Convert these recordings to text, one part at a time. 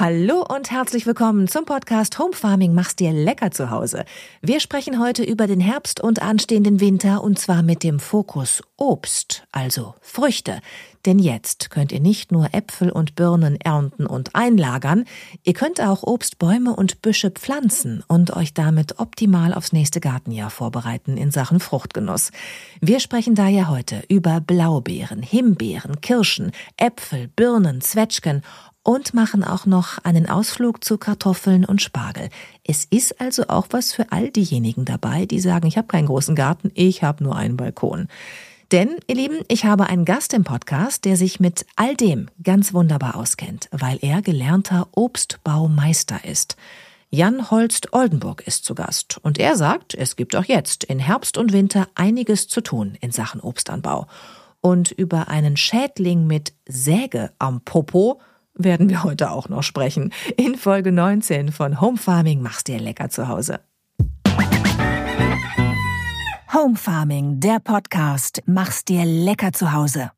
Hallo und herzlich willkommen zum Podcast Home Farming mach's dir lecker zu Hause. Wir sprechen heute über den Herbst und anstehenden Winter und zwar mit dem Fokus Obst, also Früchte. Denn jetzt könnt ihr nicht nur Äpfel und Birnen ernten und einlagern, ihr könnt auch Obstbäume und Büsche pflanzen und euch damit optimal aufs nächste Gartenjahr vorbereiten in Sachen Fruchtgenuss. Wir sprechen daher heute über Blaubeeren, Himbeeren, Kirschen, Äpfel, Birnen, Zwetschgen und machen auch noch einen Ausflug zu Kartoffeln und Spargel. Es ist also auch was für all diejenigen dabei, die sagen, ich habe keinen großen Garten, ich habe nur einen Balkon. Denn, ihr Lieben, ich habe einen Gast im Podcast, der sich mit all dem ganz wunderbar auskennt, weil er gelernter Obstbaumeister ist. Jan Holst Oldenburg ist zu Gast und er sagt, es gibt auch jetzt in Herbst und Winter einiges zu tun in Sachen Obstanbau. Und über einen Schädling mit Säge am Popo werden wir heute auch noch sprechen. In Folge 19 von Home Farming mach's dir lecker zu Hause. Home Farming, der Podcast, mach's dir lecker zu Hause.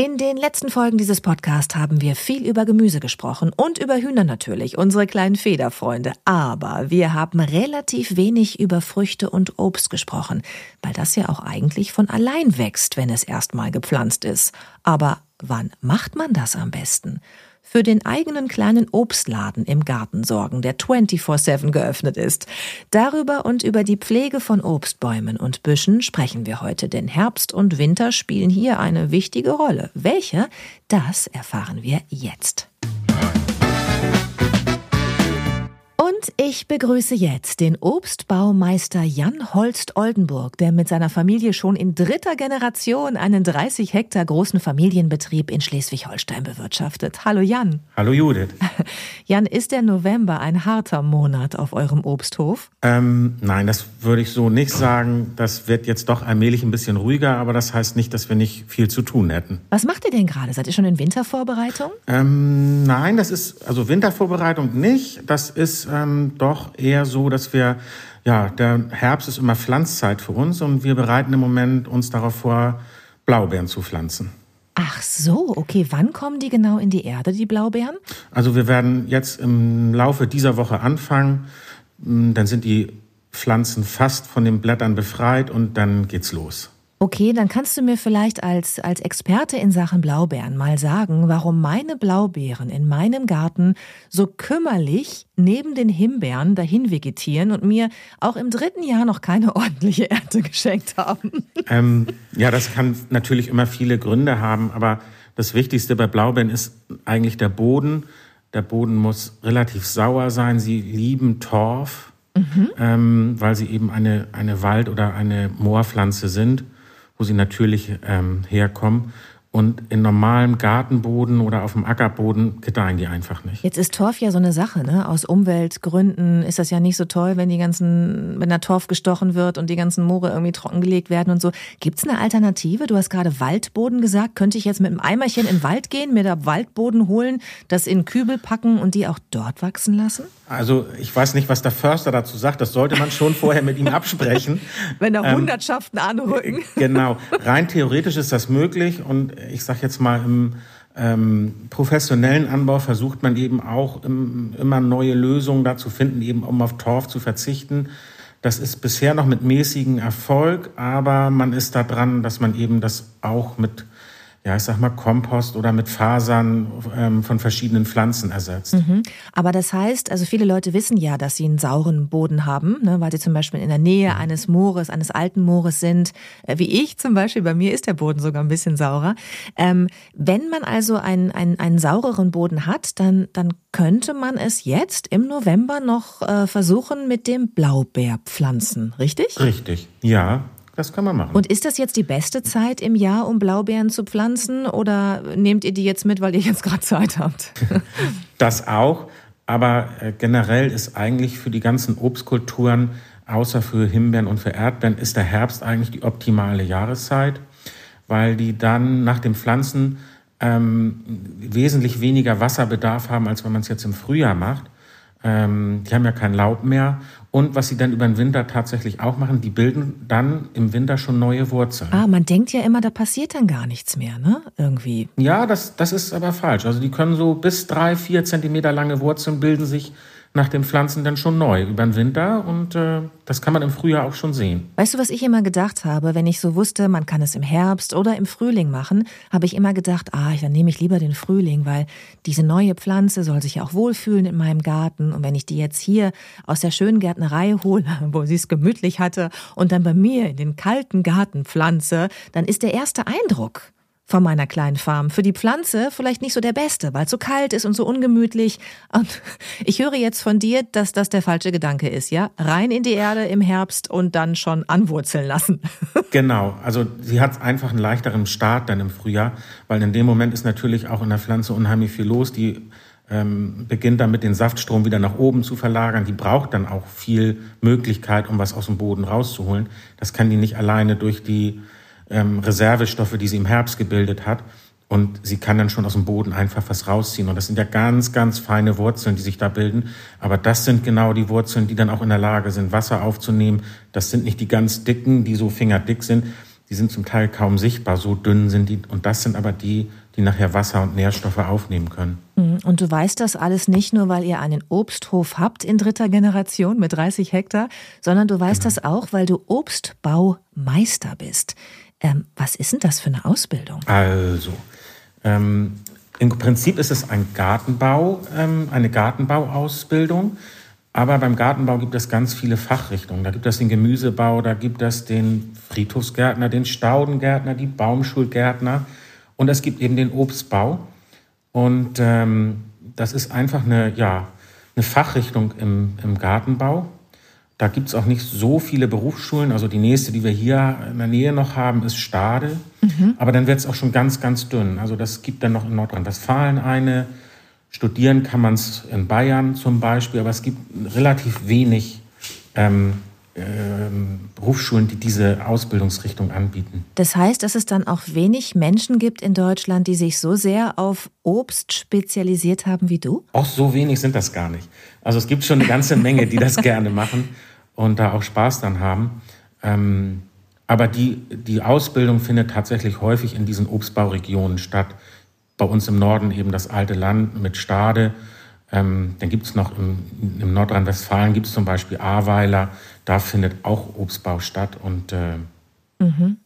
In den letzten Folgen dieses Podcasts haben wir viel über Gemüse gesprochen und über Hühner natürlich, unsere kleinen Federfreunde. Aber wir haben relativ wenig über Früchte und Obst gesprochen, weil das ja auch eigentlich von allein wächst, wenn es erstmal gepflanzt ist. Aber wann macht man das am besten? Für den eigenen kleinen Obstladen im Garten sorgen, der 24-7 geöffnet ist. Darüber und über die Pflege von Obstbäumen und Büschen sprechen wir heute, denn Herbst und Winter spielen hier eine wichtige Rolle. Welche? Das erfahren wir jetzt. Und ich begrüße jetzt den Obstbaumeister Jan Holst Oldenburg, der mit seiner Familie schon in dritter Generation einen 30 Hektar großen Familienbetrieb in Schleswig-Holstein bewirtschaftet. Hallo Jan. Hallo Judith. Jan, ist der November ein harter Monat auf eurem Obsthof? Ähm, nein, das würde ich so nicht sagen. Das wird jetzt doch allmählich ein bisschen ruhiger, aber das heißt nicht, dass wir nicht viel zu tun hätten. Was macht ihr denn gerade? Seid ihr schon in Wintervorbereitung? Ähm, nein, das ist, also Wintervorbereitung nicht. Das ist ähm, doch eher so, dass wir, ja, der Herbst ist immer Pflanzzeit für uns und wir bereiten im Moment uns darauf vor, Blaubeeren zu pflanzen. Ach so, okay. Wann kommen die genau in die Erde, die Blaubeeren? Also wir werden jetzt im Laufe dieser Woche anfangen. Dann sind die Pflanzen fast von den Blättern befreit und dann geht's los. Okay, dann kannst du mir vielleicht als, als Experte in Sachen Blaubeeren mal sagen, warum meine Blaubeeren in meinem Garten so kümmerlich neben den Himbeeren dahin vegetieren und mir auch im dritten Jahr noch keine ordentliche Ernte geschenkt haben. Ähm, ja, das kann natürlich immer viele Gründe haben, aber das Wichtigste bei Blaubeeren ist eigentlich der Boden. Der Boden muss relativ sauer sein. Sie lieben Torf, mhm. ähm, weil sie eben eine, eine Wald- oder eine Moorpflanze sind wo sie natürlich ähm, herkommen. Und in normalem Gartenboden oder auf dem Ackerboden gedeihen die einfach nicht. Jetzt ist Torf ja so eine Sache, ne? Aus Umweltgründen ist das ja nicht so toll, wenn die ganzen, wenn der Torf gestochen wird und die ganzen Moore irgendwie trockengelegt werden und so. Gibt's eine Alternative? Du hast gerade Waldboden gesagt. Könnte ich jetzt mit einem Eimerchen in den Wald gehen, mir da Waldboden holen, das in Kübel packen und die auch dort wachsen lassen? Also ich weiß nicht, was der Förster dazu sagt. Das sollte man schon vorher mit ihm absprechen. wenn da ähm, Hundertschaften ähm, anrücken. Genau. Rein theoretisch ist das möglich und ich sage jetzt mal, im ähm, professionellen Anbau versucht man eben auch im, immer neue Lösungen da zu finden, eben um auf Torf zu verzichten. Das ist bisher noch mit mäßigem Erfolg, aber man ist da dran, dass man eben das auch mit ja, ich sag mal, Kompost oder mit Fasern ähm, von verschiedenen Pflanzen ersetzt. Mhm. Aber das heißt, also viele Leute wissen ja, dass sie einen sauren Boden haben, ne, weil sie zum Beispiel in der Nähe eines Moores, eines alten Moores sind. Äh, wie ich zum Beispiel, bei mir ist der Boden sogar ein bisschen saurer. Ähm, wenn man also einen, einen, einen saureren Boden hat, dann, dann könnte man es jetzt im November noch äh, versuchen mit dem Blaubeerpflanzen, richtig? Richtig, ja. Das kann man machen. Und ist das jetzt die beste Zeit im Jahr, um Blaubeeren zu pflanzen? Oder nehmt ihr die jetzt mit, weil ihr jetzt gerade Zeit habt? das auch. Aber äh, generell ist eigentlich für die ganzen Obstkulturen, außer für Himbeeren und für Erdbeeren, ist der Herbst eigentlich die optimale Jahreszeit, weil die dann nach dem Pflanzen ähm, wesentlich weniger Wasserbedarf haben, als wenn man es jetzt im Frühjahr macht. Ähm, die haben ja kein Laub mehr. Und was sie dann über den Winter tatsächlich auch machen, die bilden dann im Winter schon neue Wurzeln. Ah, man denkt ja immer, da passiert dann gar nichts mehr, ne? Irgendwie. Ja, das, das ist aber falsch. Also die können so bis drei, vier Zentimeter lange Wurzeln bilden sich nach den Pflanzen dann schon neu über den Winter und äh, das kann man im Frühjahr auch schon sehen. Weißt du, was ich immer gedacht habe, wenn ich so wusste, man kann es im Herbst oder im Frühling machen, habe ich immer gedacht, ah, dann nehme ich lieber den Frühling, weil diese neue Pflanze soll sich ja auch wohlfühlen in meinem Garten und wenn ich die jetzt hier aus der schönen Gärtnerei hole, wo sie es gemütlich hatte und dann bei mir in den kalten Garten pflanze, dann ist der erste Eindruck von meiner kleinen Farm. Für die Pflanze vielleicht nicht so der beste, weil es so kalt ist und so ungemütlich. Und ich höre jetzt von dir, dass das der falsche Gedanke ist, ja? Rein in die Erde im Herbst und dann schon anwurzeln lassen. Genau. Also sie hat einfach einen leichteren Start dann im Frühjahr, weil in dem Moment ist natürlich auch in der Pflanze unheimlich viel los. Die ähm, beginnt damit den Saftstrom wieder nach oben zu verlagern. Die braucht dann auch viel Möglichkeit, um was aus dem Boden rauszuholen. Das kann die nicht alleine durch die ähm, Reservestoffe, die sie im Herbst gebildet hat. Und sie kann dann schon aus dem Boden einfach was rausziehen. Und das sind ja ganz, ganz feine Wurzeln, die sich da bilden. Aber das sind genau die Wurzeln, die dann auch in der Lage sind, Wasser aufzunehmen. Das sind nicht die ganz dicken, die so fingerdick sind. Die sind zum Teil kaum sichtbar, so dünn sind die. Und das sind aber die, die nachher Wasser und Nährstoffe aufnehmen können. Mhm. Und du weißt das alles nicht nur, weil ihr einen Obsthof habt in dritter Generation mit 30 Hektar, sondern du weißt genau. das auch, weil du Obstbaumeister bist. Ähm, was ist denn das für eine Ausbildung? Also, ähm, im Prinzip ist es ein Gartenbau, ähm, eine Gartenbauausbildung. Aber beim Gartenbau gibt es ganz viele Fachrichtungen. Da gibt es den Gemüsebau, da gibt es den Friedhofsgärtner, den Staudengärtner, die Baumschulgärtner und es gibt eben den Obstbau. Und ähm, das ist einfach eine, ja, eine Fachrichtung im, im Gartenbau. Da gibt es auch nicht so viele Berufsschulen. Also die nächste, die wir hier in der Nähe noch haben, ist Stade. Mhm. Aber dann wird es auch schon ganz, ganz dünn. Also das gibt dann noch in Nordrhein-Westfalen eine. Studieren kann man es in Bayern zum Beispiel, aber es gibt relativ wenig ähm, ähm, Berufsschulen, die diese Ausbildungsrichtung anbieten. Das heißt, dass es dann auch wenig Menschen gibt in Deutschland, die sich so sehr auf Obst spezialisiert haben wie du? Auch so wenig sind das gar nicht. Also es gibt schon eine ganze Menge, die das gerne machen und da auch Spaß dann haben. Ähm, aber die, die Ausbildung findet tatsächlich häufig in diesen Obstbauregionen statt. Bei uns im Norden eben das alte Land mit Stade. Ähm, dann gibt es noch im, im Nordrhein-Westfalen gibt es zum Beispiel Ahrweiler. Da findet auch Obstbau statt. Und äh, mhm.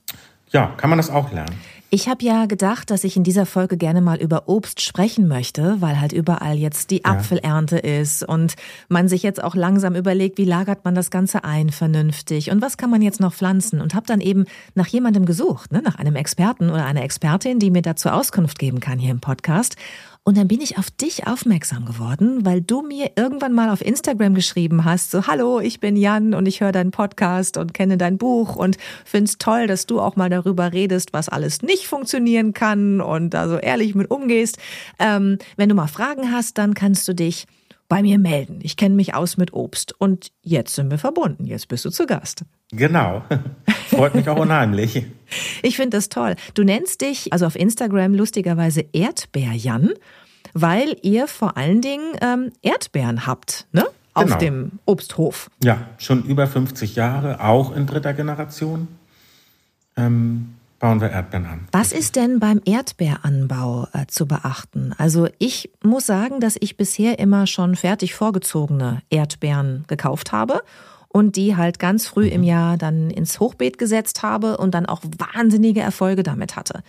ja, kann man das auch lernen. Ich habe ja gedacht, dass ich in dieser Folge gerne mal über Obst sprechen möchte, weil halt überall jetzt die Apfelernte ja. ist und man sich jetzt auch langsam überlegt, wie lagert man das Ganze ein vernünftig und was kann man jetzt noch pflanzen und habe dann eben nach jemandem gesucht, ne, nach einem Experten oder einer Expertin, die mir dazu Auskunft geben kann hier im Podcast. Und dann bin ich auf dich aufmerksam geworden, weil du mir irgendwann mal auf Instagram geschrieben hast, so hallo, ich bin Jan und ich höre deinen Podcast und kenne dein Buch und find's toll, dass du auch mal darüber redest, was alles nicht funktionieren kann und da so ehrlich mit umgehst. Ähm, wenn du mal Fragen hast, dann kannst du dich bei mir melden. Ich kenne mich aus mit Obst und jetzt sind wir verbunden. Jetzt bist du zu Gast. Genau. Freut mich auch unheimlich. Ich finde das toll. Du nennst dich also auf Instagram lustigerweise Erdbeerjan, weil ihr vor allen Dingen ähm, Erdbeeren habt, ne? Auf genau. dem Obsthof. Ja, schon über 50 Jahre, auch in dritter Generation. Ähm, bauen wir Erdbeeren an. Was ist denn beim Erdbeeranbau äh, zu beachten? Also ich muss sagen, dass ich bisher immer schon fertig vorgezogene Erdbeeren gekauft habe und die halt ganz früh im mhm. Jahr dann ins Hochbeet gesetzt habe und dann auch wahnsinnige Erfolge damit hatte.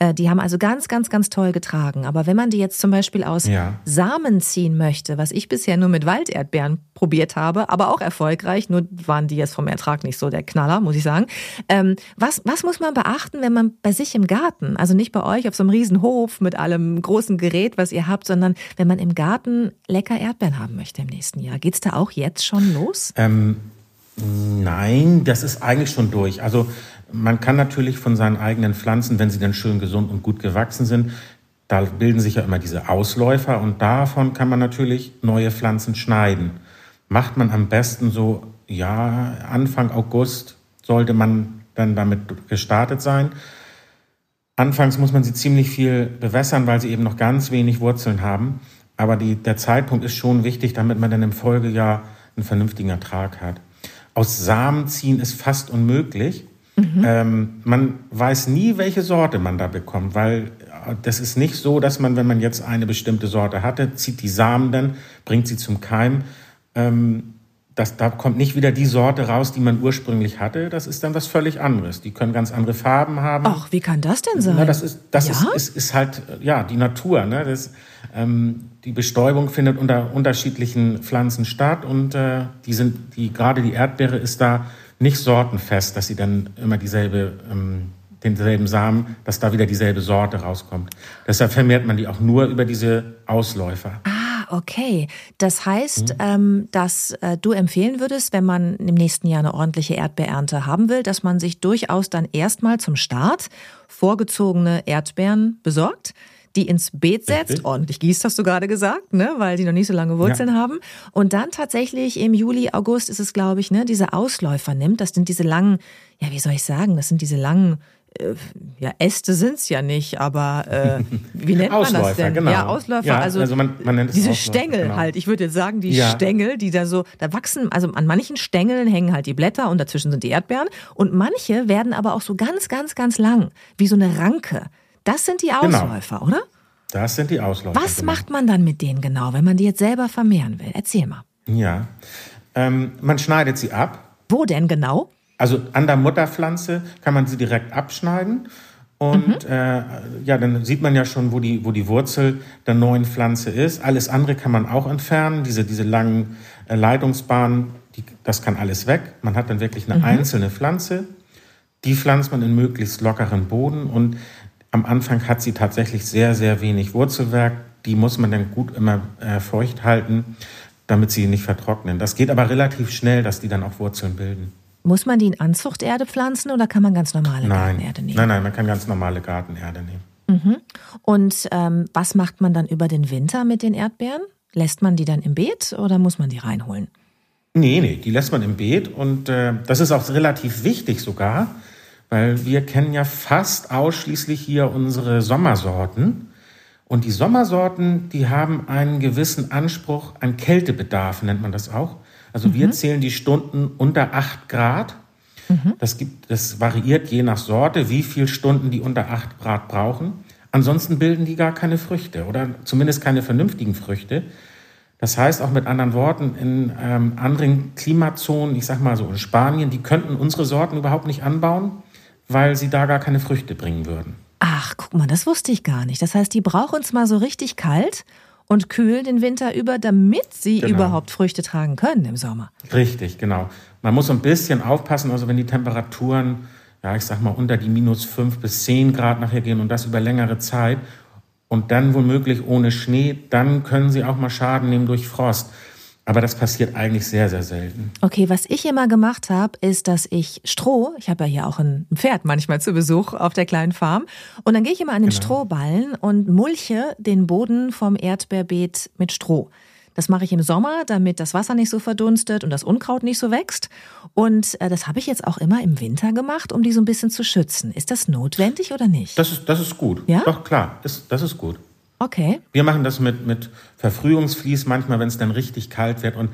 Äh, die haben also ganz, ganz, ganz toll getragen. Aber wenn man die jetzt zum Beispiel aus ja. Samen ziehen möchte, was ich bisher nur mit Walderdbeeren probiert habe, aber auch erfolgreich, nur waren die jetzt vom Ertrag nicht so der Knaller, muss ich sagen. Ähm, was, was muss man beachten, wenn man bei sich im Garten, also nicht bei euch auf so einem riesen Hof mit allem großen Gerät, was ihr habt, sondern wenn man im Garten lecker Erdbeeren haben möchte im nächsten Jahr? Geht's da auch jetzt schon los? Ähm, nein, das ist eigentlich schon durch. Also man kann natürlich von seinen eigenen Pflanzen, wenn sie dann schön gesund und gut gewachsen sind, da bilden sich ja immer diese Ausläufer und davon kann man natürlich neue Pflanzen schneiden macht man am besten so, ja, Anfang August sollte man dann damit gestartet sein. Anfangs muss man sie ziemlich viel bewässern, weil sie eben noch ganz wenig Wurzeln haben. Aber die, der Zeitpunkt ist schon wichtig, damit man dann im Folgejahr einen vernünftigen Ertrag hat. Aus Samen ziehen ist fast unmöglich. Mhm. Ähm, man weiß nie, welche Sorte man da bekommt, weil äh, das ist nicht so, dass man, wenn man jetzt eine bestimmte Sorte hatte, zieht die Samen dann, bringt sie zum Keim. Ähm, das, da kommt nicht wieder die Sorte raus, die man ursprünglich hatte. Das ist dann was völlig anderes. Die können ganz andere Farben haben. Ach, wie kann das denn sein? Na, das ist, das ja? ist, ist, ist, halt ja die Natur. Ne? Das, ähm, die Bestäubung findet unter unterschiedlichen Pflanzen statt und äh, die sind, die gerade die Erdbeere ist da nicht sortenfest, dass sie dann immer dieselbe ähm, denselben Samen, dass da wieder dieselbe Sorte rauskommt. Deshalb vermehrt man die auch nur über diese Ausläufer. Ah okay. Das heißt, mhm. ähm, dass äh, du empfehlen würdest, wenn man im nächsten Jahr eine ordentliche Erdbeerernte haben will, dass man sich durchaus dann erstmal zum Start vorgezogene Erdbeeren besorgt die ins Beet setzt, Richtig. ordentlich gießt, hast du gerade gesagt, ne, weil die noch nicht so lange Wurzeln ja. haben. Und dann tatsächlich im Juli, August ist es, glaube ich, ne, diese Ausläufer nimmt. Das sind diese langen, ja, wie soll ich sagen, das sind diese langen äh, ja, Äste sind es ja nicht, aber äh, wie nennt man Ausläufer, das denn? Genau. Ja, Ausläufer, ja, also, also man, man nennt es diese Ausläufer, Stängel genau. halt. Ich würde jetzt sagen, die ja. Stängel, die da so, da wachsen, also an manchen Stängeln hängen halt die Blätter und dazwischen sind die Erdbeeren und manche werden aber auch so ganz, ganz, ganz lang, wie so eine Ranke. Das sind die genau. Ausläufer, genau. oder? Das sind die Ausläufer. Was genau. macht man dann mit denen genau, wenn man die jetzt selber vermehren will? Erzähl mal. Ja, ähm, man schneidet sie ab. Wo denn genau? Also an der Mutterpflanze kann man sie direkt abschneiden. Und mhm. äh, ja, dann sieht man ja schon, wo die, wo die Wurzel der neuen Pflanze ist. Alles andere kann man auch entfernen. Diese, diese langen äh, Leitungsbahnen, die, das kann alles weg. Man hat dann wirklich eine mhm. einzelne Pflanze. Die pflanzt man in möglichst lockeren Boden. Und am Anfang hat sie tatsächlich sehr, sehr wenig Wurzelwerk. Die muss man dann gut immer äh, feucht halten, damit sie nicht vertrocknen. Das geht aber relativ schnell, dass die dann auch Wurzeln bilden. Muss man die in Anzuchterde pflanzen oder kann man ganz normale nein. Gartenerde nehmen? Nein, nein, man kann ganz normale Gartenerde nehmen. Mhm. Und ähm, was macht man dann über den Winter mit den Erdbeeren? Lässt man die dann im Beet oder muss man die reinholen? Nee, nee, die lässt man im Beet und äh, das ist auch relativ wichtig sogar, weil wir kennen ja fast ausschließlich hier unsere Sommersorten. Und die Sommersorten, die haben einen gewissen Anspruch an Kältebedarf, nennt man das auch. Also mhm. wir zählen die Stunden unter 8 Grad. Mhm. Das, gibt, das variiert je nach Sorte, wie viele Stunden die unter 8 Grad brauchen. Ansonsten bilden die gar keine Früchte oder zumindest keine vernünftigen Früchte. Das heißt auch mit anderen Worten, in ähm, anderen Klimazonen, ich sag mal so in Spanien, die könnten unsere Sorten überhaupt nicht anbauen, weil sie da gar keine Früchte bringen würden. Ach, guck mal, das wusste ich gar nicht. Das heißt, die brauchen es mal so richtig kalt und kühl den Winter über, damit sie genau. überhaupt Früchte tragen können im Sommer. Richtig, genau. Man muss ein bisschen aufpassen, also wenn die Temperaturen, ja, ich sag mal, unter die minus fünf bis zehn Grad nachher gehen und das über längere Zeit und dann womöglich ohne Schnee, dann können sie auch mal Schaden nehmen durch Frost. Aber das passiert eigentlich sehr, sehr selten. Okay, was ich immer gemacht habe, ist, dass ich Stroh, ich habe ja hier auch ein Pferd manchmal zu Besuch auf der kleinen Farm, und dann gehe ich immer an den genau. Strohballen und mulche den Boden vom Erdbeerbeet mit Stroh. Das mache ich im Sommer, damit das Wasser nicht so verdunstet und das Unkraut nicht so wächst. Und äh, das habe ich jetzt auch immer im Winter gemacht, um die so ein bisschen zu schützen. Ist das notwendig oder nicht? Das ist, das ist gut. Ja? Doch, klar, ist, das ist gut. Okay. Wir machen das mit, mit Verfrühungsvlies manchmal, wenn es dann richtig kalt wird. Und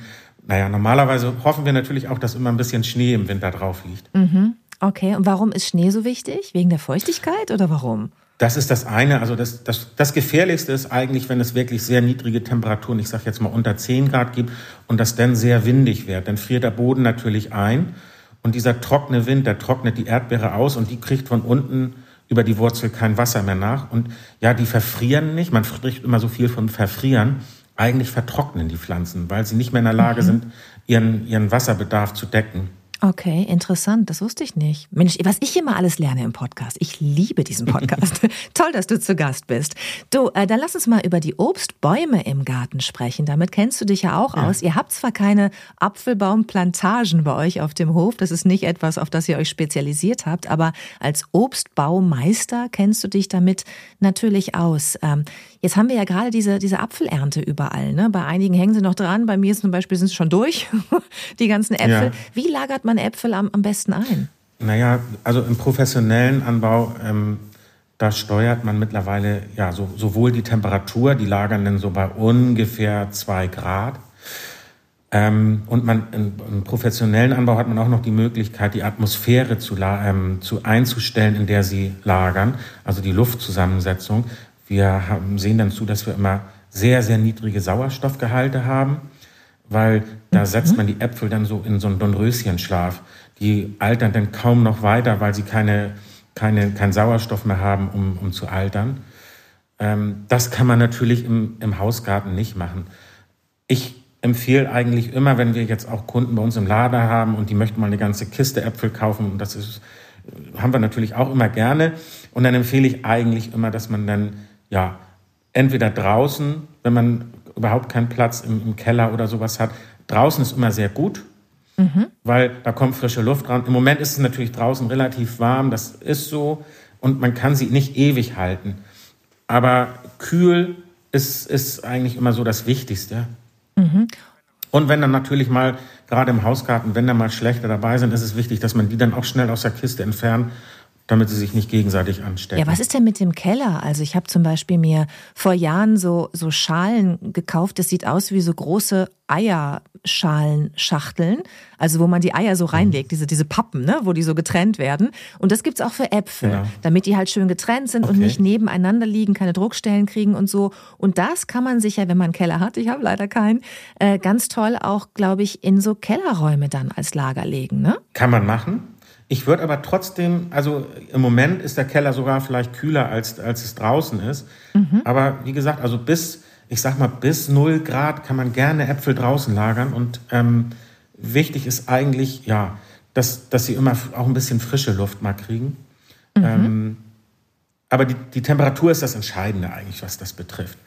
naja, normalerweise hoffen wir natürlich auch, dass immer ein bisschen Schnee im Winter drauf liegt. Mhm. Okay, und warum ist Schnee so wichtig? Wegen der Feuchtigkeit oder warum? Das ist das eine. Also das, das, das Gefährlichste ist eigentlich, wenn es wirklich sehr niedrige Temperaturen, ich sage jetzt mal unter 10 Grad gibt und das dann sehr windig wird. Dann friert der Boden natürlich ein und dieser trockene Wind, der trocknet die Erdbeere aus und die kriegt von unten über die Wurzel kein Wasser mehr nach. Und ja, die verfrieren nicht. Man spricht immer so viel von verfrieren. Eigentlich vertrocknen die Pflanzen, weil sie nicht mehr in der Lage mhm. sind, ihren, ihren Wasserbedarf zu decken. Okay, interessant. Das wusste ich nicht. Mensch, was ich immer alles lerne im Podcast. Ich liebe diesen Podcast. Toll, dass du zu Gast bist. Du, äh, dann lass uns mal über die Obstbäume im Garten sprechen. Damit kennst du dich ja auch ja. aus. Ihr habt zwar keine Apfelbaumplantagen bei euch auf dem Hof. Das ist nicht etwas, auf das ihr euch spezialisiert habt. Aber als Obstbaumeister kennst du dich damit natürlich aus. Ähm, Jetzt haben wir ja gerade diese, diese Apfelernte überall. Ne? Bei einigen hängen sie noch dran, bei mir zum Beispiel sind sie schon durch, die ganzen Äpfel. Ja. Wie lagert man Äpfel am, am besten ein? Naja, also im professionellen Anbau ähm, da steuert man mittlerweile ja so, sowohl die Temperatur, die lagern dann so bei ungefähr zwei Grad. Ähm, und man im, im, professionellen Anbau hat man auch noch die Möglichkeit, die Atmosphäre zu, ähm, zu einzustellen, in der sie lagern, also die Luftzusammensetzung. Wir haben, sehen dann zu, dass wir immer sehr, sehr niedrige Sauerstoffgehalte haben, weil da mhm. setzt man die Äpfel dann so in so einen Dornröschenschlaf. Die altern dann kaum noch weiter, weil sie keine keine, keinen Sauerstoff mehr haben, um, um zu altern. Ähm, das kann man natürlich im, im Hausgarten nicht machen. Ich empfehle eigentlich immer, wenn wir jetzt auch Kunden bei uns im Lader haben und die möchten mal eine ganze Kiste Äpfel kaufen, und das ist, haben wir natürlich auch immer gerne. Und dann empfehle ich eigentlich immer, dass man dann, ja, entweder draußen, wenn man überhaupt keinen Platz im, im Keller oder sowas hat, draußen ist immer sehr gut, Mhm. Weil da kommt frische Luft dran. Im Moment ist es natürlich draußen relativ warm, das ist so. Und man kann sie nicht ewig halten. Aber kühl ist, ist eigentlich immer so das Wichtigste. Mhm. Und wenn dann natürlich mal, gerade im Hausgarten, wenn da mal schlechte dabei sind, ist es wichtig, dass man die dann auch schnell aus der Kiste entfernt damit sie sich nicht gegenseitig anstecken. Ja, was ist denn mit dem Keller? Also ich habe zum Beispiel mir vor Jahren so, so Schalen gekauft. Das sieht aus wie so große Eierschalenschachteln. Also wo man die Eier so reinlegt, diese, diese Pappen, ne? wo die so getrennt werden. Und das gibt's auch für Äpfel, genau. damit die halt schön getrennt sind okay. und nicht nebeneinander liegen, keine Druckstellen kriegen und so. Und das kann man sich ja, wenn man einen Keller hat, ich habe leider keinen, äh, ganz toll auch, glaube ich, in so Kellerräume dann als Lager legen. Ne? Kann man machen. Ich würde aber trotzdem, also im Moment ist der Keller sogar vielleicht kühler, als, als es draußen ist. Mhm. Aber wie gesagt, also bis, ich sag mal, bis 0 Grad kann man gerne Äpfel draußen lagern. Und ähm, wichtig ist eigentlich, ja, dass, dass sie immer auch ein bisschen frische Luft mal kriegen. Mhm. Ähm, aber die, die Temperatur ist das Entscheidende eigentlich, was das betrifft.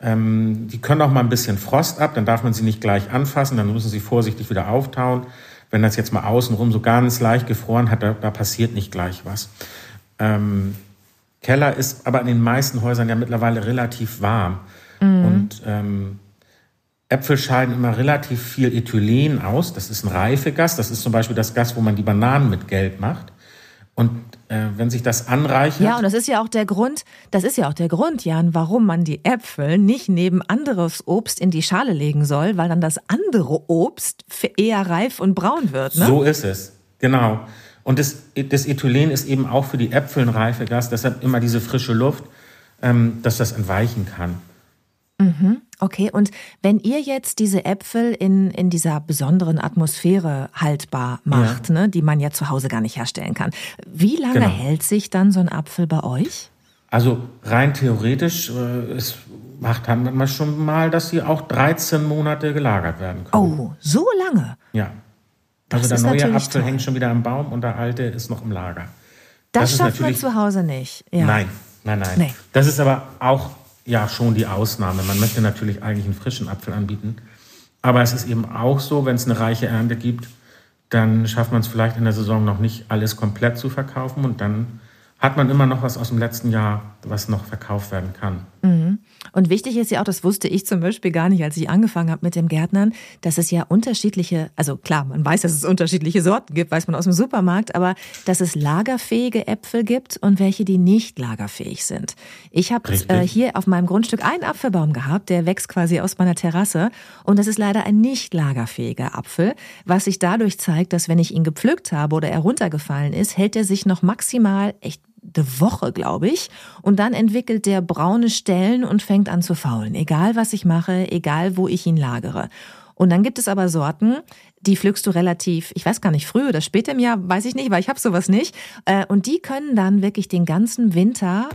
Ähm, die können auch mal ein bisschen Frost ab, dann darf man sie nicht gleich anfassen, dann müssen sie vorsichtig wieder auftauen wenn das jetzt mal außenrum so ganz leicht gefroren hat, da, da passiert nicht gleich was. Ähm, Keller ist aber in den meisten Häusern ja mittlerweile relativ warm. Mhm. Und ähm, Äpfel scheiden immer relativ viel Ethylen aus. Das ist ein Reifegas. Das ist zum Beispiel das Gas, wo man die Bananen mit Gelb macht. Und wenn sich das anreichert. Ja, und das ist ja auch der Grund, das ist ja auch der Grund, Jan, warum man die Äpfel nicht neben anderes Obst in die Schale legen soll, weil dann das andere Obst eher reif und braun wird. Ne? So ist es, genau. Und das, das Ethylen ist eben auch für die Äpfel ein Reifegas, deshalb immer diese frische Luft, ähm, dass das entweichen kann. Mhm. Okay, und wenn ihr jetzt diese Äpfel in, in dieser besonderen Atmosphäre haltbar macht, ja. ne, die man ja zu Hause gar nicht herstellen kann, wie lange genau. hält sich dann so ein Apfel bei euch? Also rein theoretisch, äh, es macht man schon mal, dass sie auch 13 Monate gelagert werden können. Oh, so lange? Ja. Also das der neue Apfel toll. hängt schon wieder am Baum und der alte ist noch im Lager. Das, das schafft man zu Hause nicht. Ja. Nein, nein, nein. Nee. Das ist aber auch ja schon die Ausnahme. Man möchte natürlich eigentlich einen frischen Apfel anbieten. Aber es ist eben auch so, wenn es eine reiche Ernte gibt, dann schafft man es vielleicht in der Saison noch nicht alles komplett zu verkaufen und dann hat man immer noch was aus dem letzten Jahr, was noch verkauft werden kann. Mhm. Und wichtig ist ja auch, das wusste ich zum Beispiel gar nicht, als ich angefangen habe mit dem Gärtnern, dass es ja unterschiedliche, also klar, man weiß, dass es unterschiedliche Sorten gibt, weiß man aus dem Supermarkt, aber dass es lagerfähige Äpfel gibt und welche, die nicht lagerfähig sind. Ich habe äh, hier auf meinem Grundstück einen Apfelbaum gehabt, der wächst quasi aus meiner Terrasse und das ist leider ein nicht lagerfähiger Apfel, was sich dadurch zeigt, dass wenn ich ihn gepflückt habe oder er runtergefallen ist, hält er sich noch maximal echt Woche, glaube ich. Und dann entwickelt der braune Stellen und fängt an zu faulen. Egal was ich mache, egal wo ich ihn lagere. Und dann gibt es aber Sorten, die pflückst du relativ, ich weiß gar nicht, früh oder spät im Jahr, weiß ich nicht, weil ich habe sowas nicht. Äh, und die können dann wirklich den ganzen Winter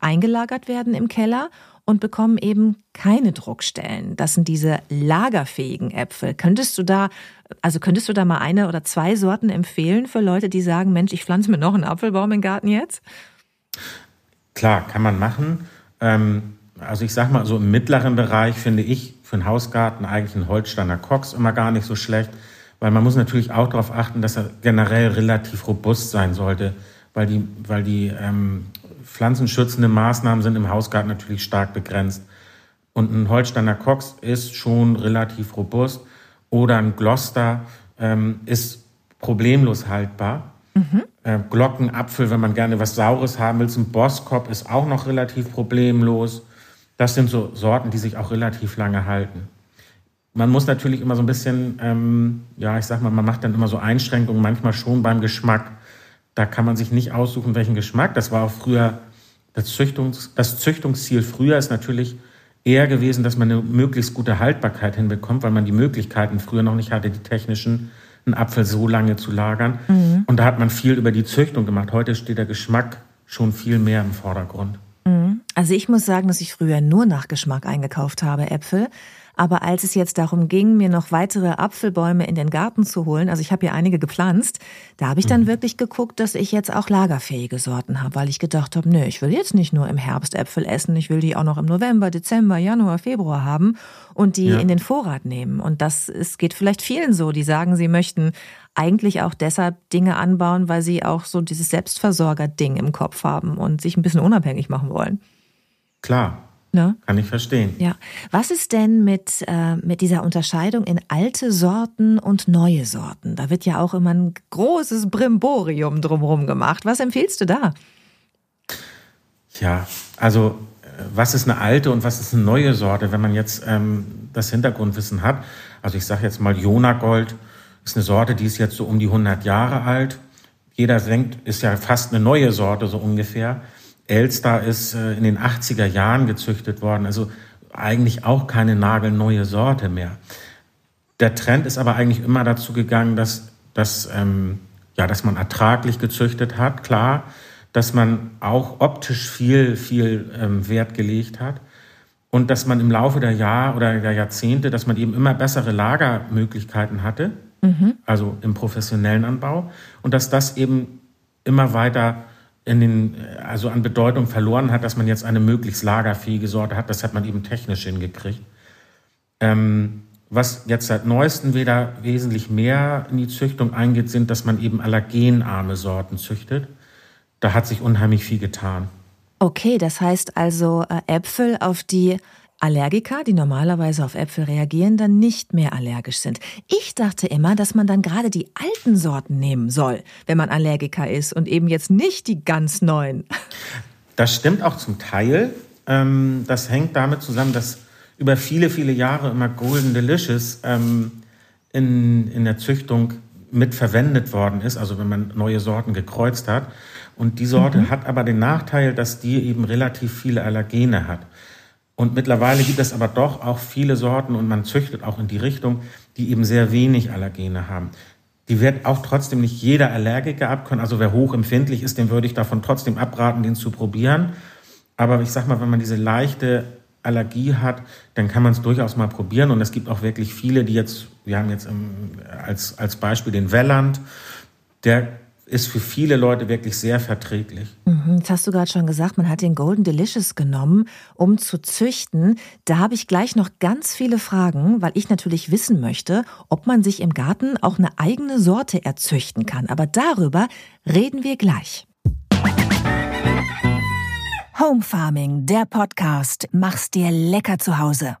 eingelagert werden im Keller und bekommen eben keine Druckstellen. Das sind diese lagerfähigen Äpfel. Könntest du da, also könntest du da mal eine oder zwei Sorten empfehlen für Leute, die sagen, Mensch, ich pflanze mir noch einen Apfelbaum im Garten jetzt? Klar, kann man machen. Ähm, also ich sag mal, so im mittleren Bereich finde ich für einen Hausgarten eigentlich ein Holsteiner Cox immer gar nicht so schlecht, weil man muss natürlich auch darauf achten, dass er generell relativ robust sein sollte, weil die, weil die ähm, pflanzenschützende Maßnahmen sind im Hausgarten natürlich stark begrenzt. Und ein Holsteiner Cox ist schon relativ robust oder ein Gloucester ähm, ist problemlos haltbar. Mhm. äh, Glockenapfel, wenn man gerne was Saures haben will. Ein Boskop ist auch noch relativ problemlos. Das sind so Sorten, die sich auch relativ lange halten. Man muss natürlich immer so ein bisschen, ähm, ja, ich sag mal, man macht dann immer so Einschränkungen, manchmal schon beim Geschmack. Da kann man sich nicht aussuchen, welchen Geschmack. Das war auch früher das, Züchtungs-, das Züchtungsziel früher ist natürlich eher gewesen, dass man eine möglichst gute Haltbarkeit hinbekommt, weil man die Möglichkeiten früher noch nicht hatte, die technischen, einen Apfel so lange zu lagern. Mhm. Und da hat man viel über die Züchtung gemacht. Heute steht der Geschmack schon viel mehr im Vordergrund. Mhm. Also ich muss sagen, dass ich früher nur nach Geschmack eingekauft habe, Äpfel. Aber als es jetzt darum ging, mir noch weitere Apfelbäume in den Garten zu holen, also ich habe hier einige gepflanzt, da habe ich dann mhm. wirklich geguckt, dass ich jetzt auch lagerfähige Sorten habe, weil ich gedacht habe, nö, ich will jetzt nicht nur im Herbst Äpfel essen, ich will die auch noch im November, Dezember, Januar, Februar haben und die ja. in den Vorrat nehmen. Und das es geht vielleicht vielen so, die sagen, sie möchten eigentlich auch deshalb Dinge anbauen, weil sie auch so dieses Selbstversorger-Ding im Kopf haben und sich ein bisschen unabhängig machen wollen. Klar, Ne? Kann ich verstehen. Ja. Was ist denn mit, äh, mit dieser Unterscheidung in alte Sorten und neue Sorten? Da wird ja auch immer ein großes Brimborium drumherum gemacht. Was empfiehlst du da? Ja, also äh, was ist eine alte und was ist eine neue Sorte, wenn man jetzt ähm, das Hintergrundwissen hat? Also ich sage jetzt mal Jonagold ist eine Sorte, die ist jetzt so um die 100 Jahre alt. Jeder denkt, ist ja fast eine neue Sorte so ungefähr. Elster ist äh, in den 80er Jahren gezüchtet worden, also eigentlich auch keine nagelneue Sorte mehr. Der Trend ist aber eigentlich immer dazu gegangen, dass, dass, ähm, ja, dass man ertraglich gezüchtet hat, klar, dass man auch optisch viel, viel ähm, Wert gelegt hat. Und dass man im Laufe der Jahre oder der Jahrzehnte, dass man eben immer bessere Lagermöglichkeiten hatte, mhm. also im professionellen Anbau. Und dass das eben immer weiter in den, also an Bedeutung verloren hat, dass man jetzt eine möglichst lagerfähige Sorte hat. Das hat man eben technisch hingekriegt. Ähm, was jetzt seit neuestem wieder wesentlich mehr in die Züchtung eingeht, sind, dass man eben allergenarme Sorten züchtet. Da hat sich unheimlich viel getan. Okay, das heißt also äh, Äpfel, auf die Allergiker, die normalerweise auf Äpfel reagieren, dann nicht mehr allergisch sind. Ich dachte immer, dass man dann gerade die alten Sorten nehmen soll, wenn man Allergiker ist und eben jetzt nicht die ganz neuen. Das stimmt auch zum Teil. Ähm, das hängt damit zusammen, dass über viele, viele Jahre immer Golden Delicious ähm, in, in der Züchtung mit verwendet worden ist, also wenn man neue Sorten gekreuzt hat. Und die Sorte mhm. hat aber den Nachteil, dass die eben relativ viele Allergene hat. Und mittlerweile gibt es aber doch auch viele Sorten und man züchtet auch in die Richtung, die eben sehr wenig Allergene haben. Die wird auch trotzdem nicht jeder Allergiker abkönnen. Also wer hochempfindlich ist, dem würde ich davon trotzdem abraten, den zu probieren. Aber ich sag mal, wenn man diese leichte Allergie hat, dann kann man es durchaus mal probieren. Und es gibt auch wirklich viele, die jetzt, wir haben jetzt als, als Beispiel den Welland, der ist für viele Leute wirklich sehr verträglich. Mhm, jetzt hast du gerade schon gesagt, man hat den Golden Delicious genommen, um zu züchten. Da habe ich gleich noch ganz viele Fragen, weil ich natürlich wissen möchte, ob man sich im Garten auch eine eigene Sorte erzüchten kann. Aber darüber reden wir gleich. Home Farming, der Podcast. Mach's dir lecker zu Hause.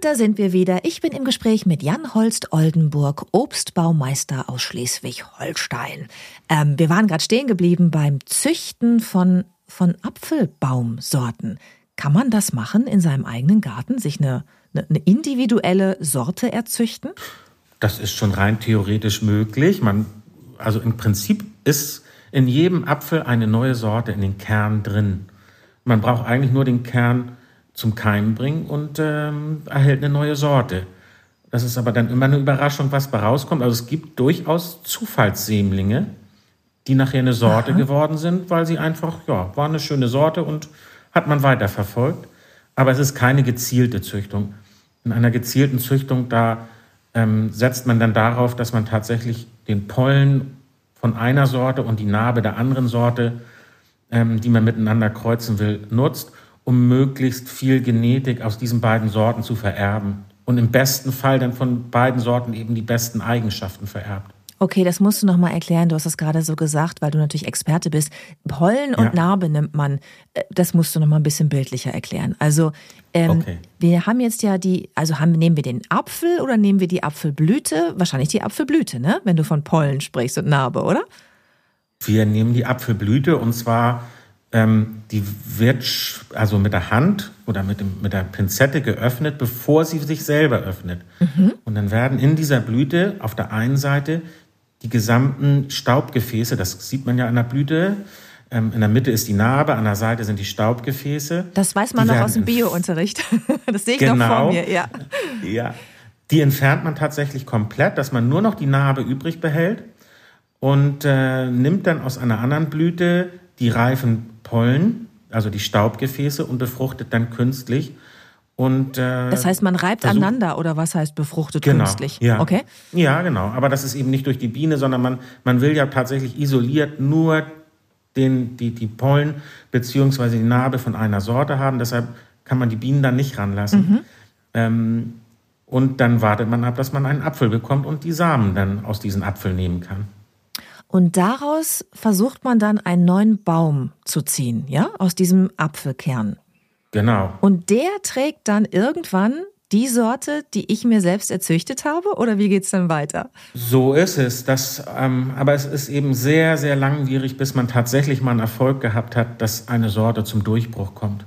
Da sind wir wieder. Ich bin im Gespräch mit Jan Holst Oldenburg, Obstbaumeister aus Schleswig-Holstein. Ähm, wir waren gerade stehen geblieben beim Züchten von, von Apfelbaumsorten. Kann man das machen in seinem eigenen Garten, sich eine, eine, eine individuelle Sorte erzüchten? Das ist schon rein theoretisch möglich. Man, also im Prinzip ist in jedem Apfel eine neue Sorte in den Kern drin. Man braucht eigentlich nur den Kern zum Keimen bringen und ähm, erhält eine neue Sorte. Das ist aber dann immer eine Überraschung, was bei rauskommt. Also es gibt durchaus Zufallssämlinge, die nachher eine Sorte Aha. geworden sind, weil sie einfach, ja, war eine schöne Sorte und hat man weiterverfolgt. Aber es ist keine gezielte Züchtung. In einer gezielten Züchtung, da ähm, setzt man dann darauf, dass man tatsächlich den Pollen von einer Sorte und die Narbe der anderen Sorte, ähm, die man miteinander kreuzen will, nutzt um möglichst viel Genetik aus diesen beiden Sorten zu vererben und im besten Fall dann von beiden Sorten eben die besten Eigenschaften vererbt. Okay, das musst du noch mal erklären. Du hast es gerade so gesagt, weil du natürlich Experte bist. Pollen und ja. Narbe nimmt man. Äh, das musst du noch mal ein bisschen bildlicher erklären. Also ähm, okay. wir haben jetzt ja die, also haben, nehmen wir den Apfel oder nehmen wir die Apfelblüte? Wahrscheinlich die Apfelblüte, ne? Wenn du von Pollen sprichst und Narbe, oder? Wir nehmen die Apfelblüte und zwar ähm, die wird also mit der Hand oder mit, dem, mit der Pinzette geöffnet, bevor sie sich selber öffnet. Mhm. Und dann werden in dieser Blüte auf der einen Seite die gesamten Staubgefäße, das sieht man ja an der Blüte, ähm, in der Mitte ist die Narbe, an der Seite sind die Staubgefäße. Das weiß man noch aus dem Biounterricht. Das sehe ich genau, noch vor mir, ja. Ja. Die entfernt man tatsächlich komplett, dass man nur noch die Narbe übrig behält und äh, nimmt dann aus einer anderen Blüte die reifen Pollen, also die Staubgefäße, und befruchtet dann künstlich. Und, äh, das heißt, man reibt versucht, aneinander oder was heißt befruchtet genau, künstlich? Ja. Okay. Ja, genau. Aber das ist eben nicht durch die Biene, sondern man, man will ja tatsächlich isoliert nur den, die, die Pollen beziehungsweise die Narbe von einer Sorte haben. Deshalb kann man die Bienen dann nicht ranlassen. Mhm. Ähm, und dann wartet man ab, dass man einen Apfel bekommt und die Samen dann aus diesem Apfel nehmen kann. Und daraus versucht man dann einen neuen Baum zu ziehen, ja, aus diesem Apfelkern. Genau. Und der trägt dann irgendwann die Sorte, die ich mir selbst erzüchtet habe? Oder wie geht es dann weiter? So ist es. Das, ähm, aber es ist eben sehr, sehr langwierig, bis man tatsächlich mal einen Erfolg gehabt hat, dass eine Sorte zum Durchbruch kommt.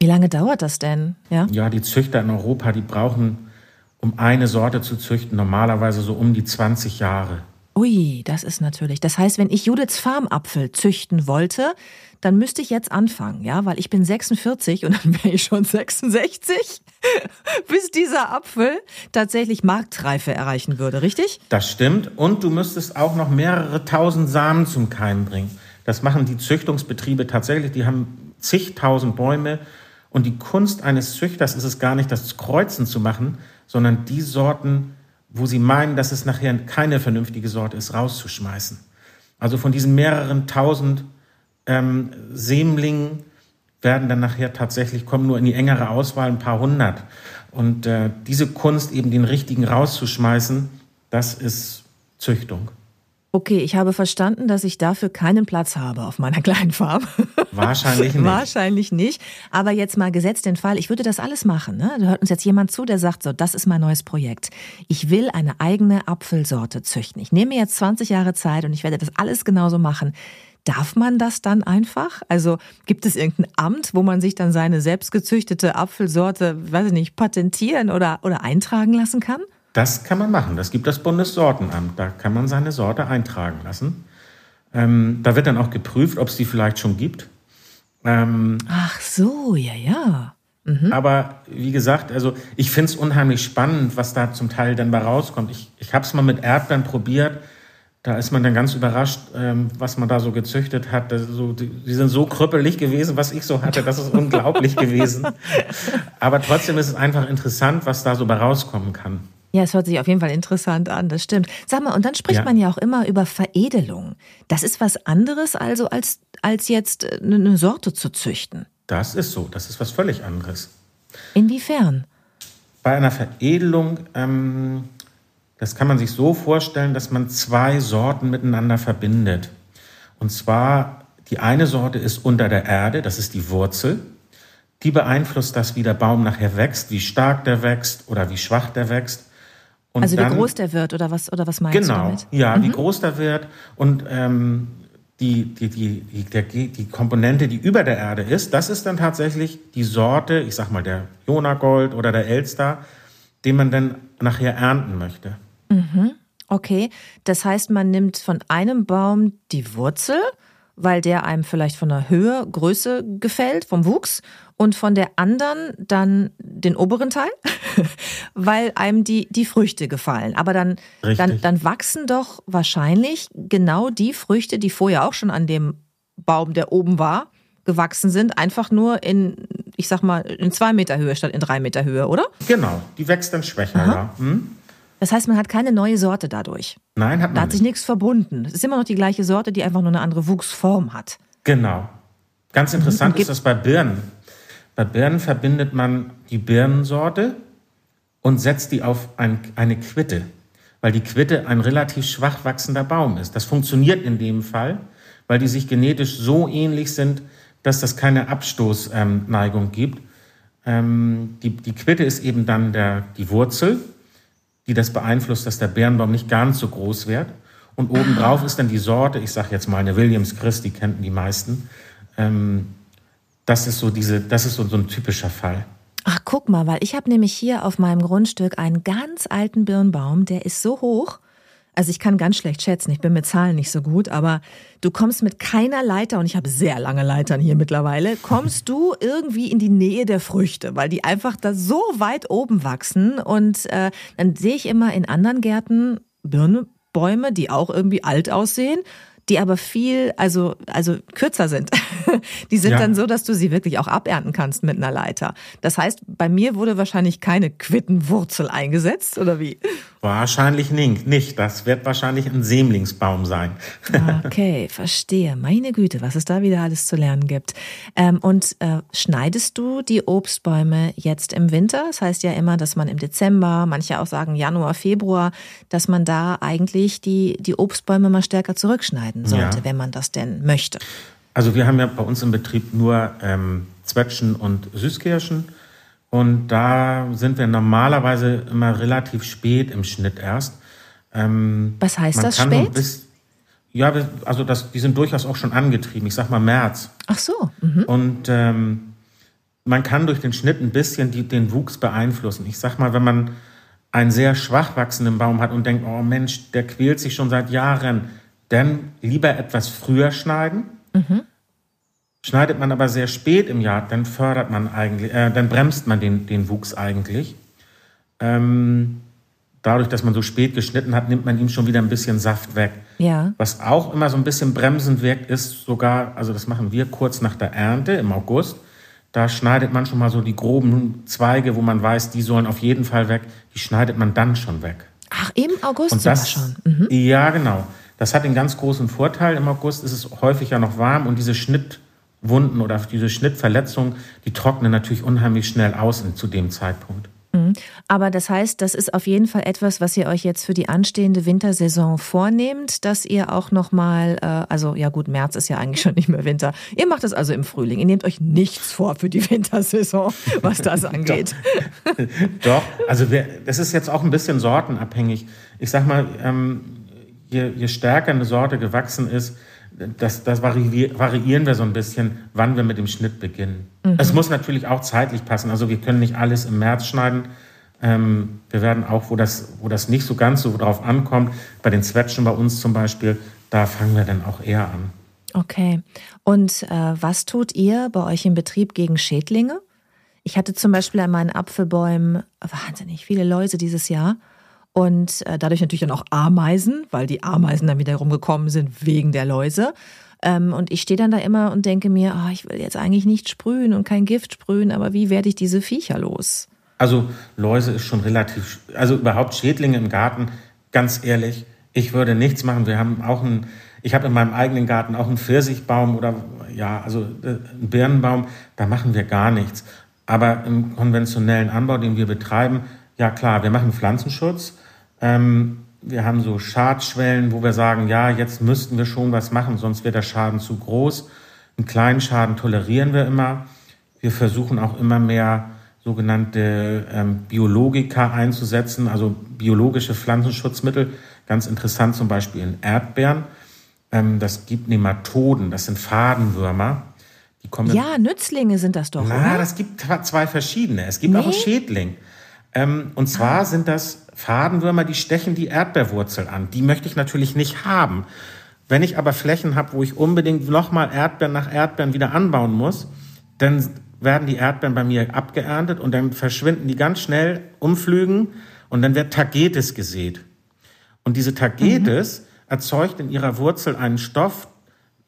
Wie lange dauert das denn? Ja, ja die Züchter in Europa, die brauchen, um eine Sorte zu züchten, normalerweise so um die 20 Jahre. Ui, das ist natürlich. Das heißt, wenn ich Judiths Farmapfel züchten wollte, dann müsste ich jetzt anfangen, ja, weil ich bin 46 und dann wäre ich schon 66, bis dieser Apfel tatsächlich Marktreife erreichen würde, richtig? Das stimmt. Und du müsstest auch noch mehrere tausend Samen zum Keim bringen. Das machen die Züchtungsbetriebe tatsächlich. Die haben zigtausend Bäume. Und die Kunst eines Züchters ist es gar nicht, das Kreuzen zu machen, sondern die Sorten wo sie meinen, dass es nachher keine vernünftige Sorte ist, rauszuschmeißen. Also von diesen mehreren tausend ähm, Sämlingen werden dann nachher tatsächlich, kommen nur in die engere Auswahl ein paar hundert. Und äh, diese Kunst, eben den richtigen rauszuschmeißen, das ist Züchtung. Okay, ich habe verstanden, dass ich dafür keinen Platz habe auf meiner kleinen Farm. Wahrscheinlich nicht. Wahrscheinlich nicht. Aber jetzt mal gesetzt den Fall, ich würde das alles machen. Ne? Da hört uns jetzt jemand zu, der sagt, so, das ist mein neues Projekt. Ich will eine eigene Apfelsorte züchten. Ich nehme mir jetzt 20 Jahre Zeit und ich werde das alles genauso machen. Darf man das dann einfach? Also gibt es irgendein Amt, wo man sich dann seine selbstgezüchtete Apfelsorte, weiß ich nicht, patentieren oder, oder eintragen lassen kann? Das kann man machen. Das gibt das Bundessortenamt. Da kann man seine Sorte eintragen lassen. Ähm, da wird dann auch geprüft, ob es die vielleicht schon gibt. Ähm, Ach so, ja, ja. Mhm. Aber wie gesagt, also ich finde es unheimlich spannend, was da zum Teil dann bei rauskommt. Ich, ich habe es mal mit Erdbeeren probiert. Da ist man dann ganz überrascht, ähm, was man da so gezüchtet hat. So, die, die, sind so krüppelig gewesen, was ich so hatte. Das ist unglaublich gewesen. Aber trotzdem ist es einfach interessant, was da so bei rauskommen kann. Ja, es hört sich auf jeden Fall interessant an, das stimmt. Sag mal, und dann spricht ja. man ja auch immer über Veredelung. Das ist was anderes also als, als jetzt äh, eine Sorte zu züchten. Das ist so, das ist was völlig anderes. Inwiefern? Bei einer Veredelung, ähm, das kann man sich so vorstellen, dass man zwei Sorten miteinander verbindet. Und zwar, die eine Sorte ist unter der Erde, das ist die Wurzel. Die beeinflusst das, wie der Baum nachher wächst, wie stark der wächst oder wie schwach der wächst. Und also dann, wie groß der wird oder was, oder was meinst genau, du damit? Ja, mhm. wie groß der wird und ähm, die, die, die, die, der, die Komponente, die über der Erde ist, das ist dann tatsächlich die Sorte, ich sag mal der Jonagold oder der Elster, den man dann nachher ernten möchte. Mhm. Okay, das heißt, man nimmt von einem Baum die Wurzel, weil der einem vielleicht von der Höhe, Größe gefällt, vom Wuchs und von der anderen dann den oberen Teil, weil einem die, die Früchte gefallen. Aber dann, dann, dann wachsen doch wahrscheinlich genau die Früchte, die vorher auch schon an dem Baum, der oben war, gewachsen sind, einfach nur in, ich sag mal, in zwei Meter Höhe statt in drei Meter Höhe, oder? Genau, die wächst dann schwächer, Aha. ja. Hm? Das heißt, man hat keine neue Sorte dadurch. Nein, hat man Da hat nicht. sich nichts verbunden. Es ist immer noch die gleiche Sorte, die einfach nur eine andere Wuchsform hat. Genau. Ganz mhm. interessant ist das bei Birnen. Bei Birnen verbindet man die Birnensorte und setzt die auf ein, eine Quitte. weil die Quitte ein relativ schwach wachsender Baum ist. Das funktioniert in dem Fall, weil die sich genetisch so ähnlich sind, dass das keine Abstoßneigung ähm, gibt. Ähm, die, die Quitte ist eben dann der, die Wurzel, die das beeinflusst, dass der Birnbaum nicht ganz so groß wird. Und obendrauf ist dann die Sorte, ich sage jetzt mal eine Williams Christ, die kennen die meisten. Ähm, das ist so diese, das ist so, so ein typischer Fall. Ach, guck mal, weil ich habe nämlich hier auf meinem Grundstück einen ganz alten Birnbaum, der ist so hoch. Also ich kann ganz schlecht schätzen, ich bin mit Zahlen nicht so gut, aber du kommst mit keiner Leiter, und ich habe sehr lange Leitern hier mittlerweile, kommst du irgendwie in die Nähe der Früchte, weil die einfach da so weit oben wachsen. Und äh, dann sehe ich immer in anderen Gärten Birnebäume, die auch irgendwie alt aussehen die aber viel, also, also kürzer sind. die sind ja. dann so, dass du sie wirklich auch abernten kannst mit einer Leiter. Das heißt, bei mir wurde wahrscheinlich keine Quittenwurzel eingesetzt, oder wie? Wahrscheinlich nicht. Das wird wahrscheinlich ein Sämlingsbaum sein. okay, verstehe. Meine Güte, was es da wieder alles zu lernen gibt. Ähm, und äh, schneidest du die Obstbäume jetzt im Winter? Das heißt ja immer, dass man im Dezember, manche auch sagen Januar, Februar, dass man da eigentlich die, die Obstbäume mal stärker zurückschneiden sollte, ja. wenn man das denn möchte. Also wir haben ja bei uns im Betrieb nur ähm, Zwetschgen und Süßkirschen. Und da sind wir normalerweise immer relativ spät im Schnitt erst. Ähm, Was heißt das spät? Bis, ja, also das, die sind durchaus auch schon angetrieben. Ich sag mal März. Ach so. Mhm. Und ähm, man kann durch den Schnitt ein bisschen die, den Wuchs beeinflussen. Ich sag mal, wenn man einen sehr schwach wachsenden Baum hat und denkt, oh Mensch, der quält sich schon seit Jahren, dann lieber etwas früher schneiden. Mhm. Schneidet man aber sehr spät im Jahr, dann fördert man eigentlich, äh, dann bremst man den, den Wuchs eigentlich. Ähm, dadurch, dass man so spät geschnitten hat, nimmt man ihm schon wieder ein bisschen Saft weg. Ja. Was auch immer so ein bisschen bremsend wirkt, ist sogar, also das machen wir kurz nach der Ernte im August. Da schneidet man schon mal so die groben Zweige, wo man weiß, die sollen auf jeden Fall weg. Die schneidet man dann schon weg. Ach, im August Und das, schon. Mhm. Ja, genau. Das hat den ganz großen Vorteil. Im August ist es häufig ja noch warm und diese Schnitt Wunden oder diese Schnittverletzungen, die trocknen natürlich unheimlich schnell aus zu dem Zeitpunkt. Mhm. Aber das heißt, das ist auf jeden Fall etwas, was ihr euch jetzt für die anstehende Wintersaison vornehmt, dass ihr auch nochmal, äh, also ja gut, März ist ja eigentlich schon nicht mehr Winter. Ihr macht das also im Frühling. Ihr nehmt euch nichts vor für die Wintersaison, was das angeht. Doch, Doch. also wir, das ist jetzt auch ein bisschen sortenabhängig. Ich sag mal, ähm, je, je stärker eine Sorte gewachsen ist, das, das variieren wir so ein bisschen, wann wir mit dem Schnitt beginnen. Mhm. Es muss natürlich auch zeitlich passen. Also wir können nicht alles im März schneiden. Ähm, wir werden auch, wo das, wo das nicht so ganz so drauf ankommt, bei den Zwetschen bei uns zum Beispiel, da fangen wir dann auch eher an. Okay. Und äh, was tut ihr bei euch im Betrieb gegen Schädlinge? Ich hatte zum Beispiel an meinen Apfelbäumen wahnsinnig viele Läuse dieses Jahr und äh, dadurch natürlich dann auch Ameisen, weil die Ameisen dann wiederum gekommen sind wegen der Läuse. Ähm, und ich stehe dann da immer und denke mir, oh, ich will jetzt eigentlich nicht sprühen und kein Gift sprühen, aber wie werde ich diese Viecher los? Also Läuse ist schon relativ, also überhaupt Schädlinge im Garten, ganz ehrlich, ich würde nichts machen. Wir haben auch einen, ich habe in meinem eigenen Garten auch einen Pfirsichbaum oder ja, also äh, einen Birnenbaum, da machen wir gar nichts. Aber im konventionellen Anbau, den wir betreiben, ja klar, wir machen Pflanzenschutz. Ähm, wir haben so Schadschwellen, wo wir sagen, ja, jetzt müssten wir schon was machen, sonst wird der Schaden zu groß. Einen kleinen Schaden tolerieren wir immer. Wir versuchen auch immer mehr sogenannte ähm, Biologika einzusetzen, also biologische Pflanzenschutzmittel. Ganz interessant zum Beispiel in Erdbeeren. Ähm, das gibt Nematoden, das sind Fadenwürmer. Die kommen ja, Nützlinge sind das doch. Na, oder? das gibt zwei verschiedene. Es gibt nee. auch einen Schädling. Ähm, und zwar sind das Fadenwürmer, die stechen die Erdbeerwurzel an. Die möchte ich natürlich nicht haben. Wenn ich aber Flächen habe, wo ich unbedingt nochmal Erdbeeren nach Erdbeeren wieder anbauen muss, dann werden die Erdbeeren bei mir abgeerntet und dann verschwinden die ganz schnell, umflügen und dann wird Tagetes gesät. Und diese Tagetes mhm. erzeugt in ihrer Wurzel einen Stoff,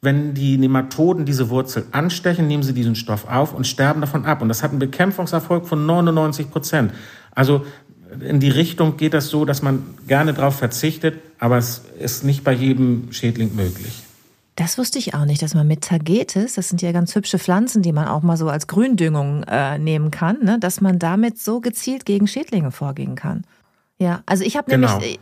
wenn die Nematoden diese Wurzel anstechen, nehmen sie diesen Stoff auf und sterben davon ab. Und das hat einen Bekämpfungserfolg von 99 Prozent. Also in die Richtung geht das so, dass man gerne darauf verzichtet, aber es ist nicht bei jedem Schädling möglich. Das wusste ich auch nicht, dass man mit Tagetes, das sind ja ganz hübsche Pflanzen, die man auch mal so als Gründüngung äh, nehmen kann, ne, dass man damit so gezielt gegen Schädlinge vorgehen kann. Ja, also ich habe genau. nämlich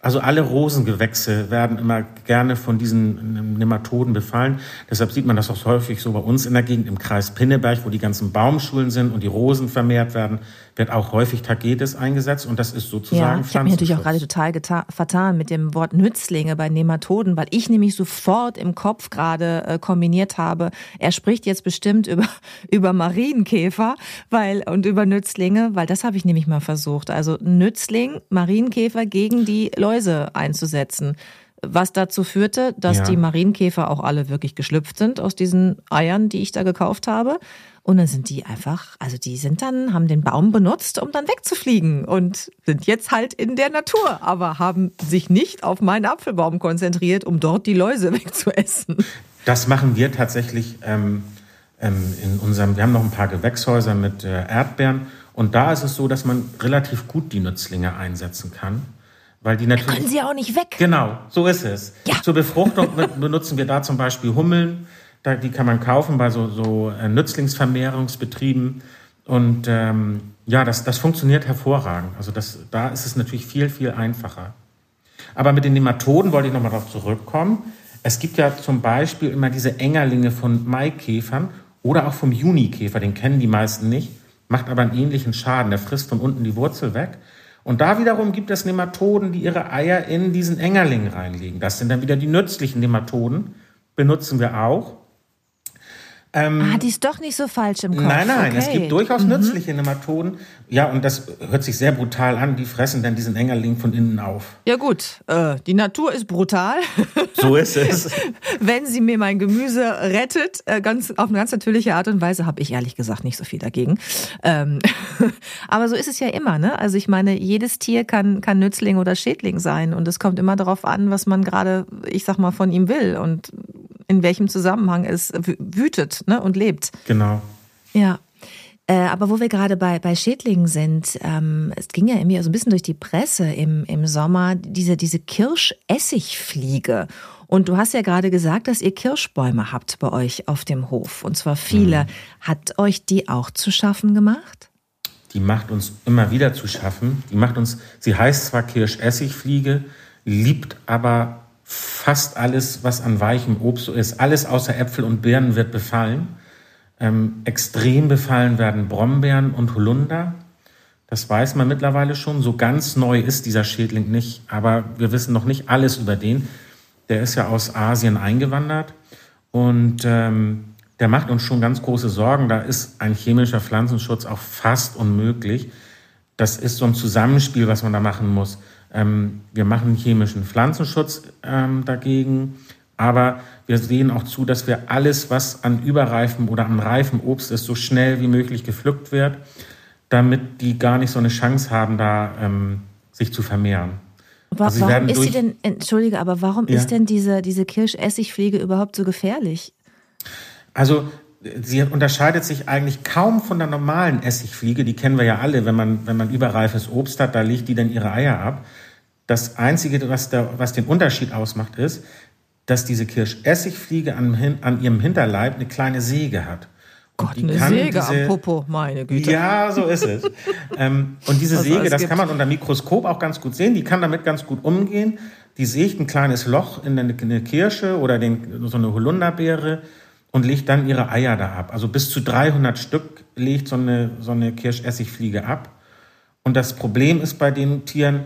Also alle Rosengewächse werden immer gerne von diesen Nematoden befallen. Deshalb sieht man das auch häufig so bei uns in der Gegend im Kreis Pinneberg, wo die ganzen Baumschulen sind und die Rosen vermehrt werden, wird auch häufig Tagetes eingesetzt und das ist sozusagen Ja, ich habe mich natürlich auch gerade total vertan mit dem Wort Nützlinge bei Nematoden, weil ich nämlich sofort im Kopf gerade äh, kombiniert habe, er spricht jetzt bestimmt über, über Marienkäfer weil, und über Nützlinge, weil das habe ich nämlich mal versucht. Also Nützling, Marienkäfer gegen die Läuse einzusetzen was dazu führte, dass ja. die Marienkäfer auch alle wirklich geschlüpft sind aus diesen Eiern, die ich da gekauft habe. Und dann sind die einfach, also die sind dann, haben den Baum benutzt, um dann wegzufliegen und sind jetzt halt in der Natur, aber haben sich nicht auf meinen Apfelbaum konzentriert, um dort die Läuse wegzuessen. Das machen wir tatsächlich ähm, ähm, in unserem, wir haben noch ein paar Gewächshäuser mit äh, Erdbeeren und da ist es so, dass man relativ gut die Nützlinge einsetzen kann. Weil die natürlich. Da können sie auch nicht weg. Genau, so ist es. Ja. Zur Befruchtung benutzen wir da zum Beispiel Hummeln da, die kann man kaufen bei so, so äh, Nützlingsvermehrungsbetrieben. Und ähm, ja, das, das funktioniert hervorragend. Also das, da ist es natürlich viel, viel einfacher. Aber mit den Nematoden wollte ich nochmal darauf zurückkommen. Es gibt ja zum Beispiel immer diese Engerlinge von Maikäfern oder auch vom Junikäfer, den kennen die meisten nicht, macht aber einen ähnlichen Schaden. Der frisst von unten die Wurzel weg. Und da wiederum gibt es Nematoden, die ihre Eier in diesen Engerling reinlegen. Das sind dann wieder die nützlichen Nematoden, benutzen wir auch. Ähm, ah, die ist doch nicht so falsch im Kopf. Nein, nein, okay. es gibt durchaus mhm. nützliche Nematoden. Ja, und das hört sich sehr brutal an. Die fressen dann diesen Engerling von innen auf. Ja gut, äh, die Natur ist brutal. So ist es. Wenn sie mir mein Gemüse rettet, äh, ganz auf eine ganz natürliche Art und Weise, habe ich ehrlich gesagt nicht so viel dagegen. Ähm, aber so ist es ja immer, ne? Also ich meine, jedes Tier kann kann Nützling oder Schädling sein und es kommt immer darauf an, was man gerade, ich sag mal, von ihm will und in welchem Zusammenhang es wütet ne, und lebt. Genau. Ja. Äh, aber wo wir gerade bei, bei Schädlingen sind, ähm, es ging ja irgendwie so ein bisschen durch die Presse im, im Sommer, diese, diese Kirschessigfliege. Und du hast ja gerade gesagt, dass ihr Kirschbäume habt bei euch auf dem Hof. Und zwar viele. Mhm. Hat euch die auch zu schaffen gemacht? Die macht uns immer wieder zu schaffen. Die macht uns, sie heißt zwar Kirschessigfliege, liebt aber fast alles, was an weichem Obst so ist, alles außer Äpfel und Birnen wird befallen. Ähm, extrem befallen werden Brombeeren und Holunder. Das weiß man mittlerweile schon. So ganz neu ist dieser Schädling nicht, aber wir wissen noch nicht alles über den. Der ist ja aus Asien eingewandert und ähm, der macht uns schon ganz große Sorgen. Da ist ein chemischer Pflanzenschutz auch fast unmöglich. Das ist so ein Zusammenspiel, was man da machen muss. Ähm, wir machen chemischen Pflanzenschutz ähm, dagegen, aber wir sehen auch zu, dass wir alles, was an überreifem oder an reifem Obst ist, so schnell wie möglich gepflückt wird, damit die gar nicht so eine Chance haben, da ähm, sich zu vermehren. Aber also warum ist sie denn, entschuldige, aber warum ja? ist denn diese, diese Kirschessigfliege überhaupt so gefährlich? Also sie unterscheidet sich eigentlich kaum von der normalen Essigfliege. Die kennen wir ja alle, wenn man, wenn man überreifes Obst hat, da legt die dann ihre Eier ab. Das Einzige, was, der, was den Unterschied ausmacht, ist, dass diese Kirschessigfliege an, an ihrem Hinterleib eine kleine Säge hat. Gott, eine Säge diese, am Popo, meine Güte. Ja, so ist es. ähm, und diese Säge, das gibt. kann man unter Mikroskop auch ganz gut sehen, die kann damit ganz gut umgehen. Die sägt ein kleines Loch in eine, eine Kirsche oder den, so eine Holunderbeere und legt dann ihre Eier da ab. Also bis zu 300 Stück legt so eine, so eine Kirschessigfliege ab. Und das Problem ist bei den Tieren,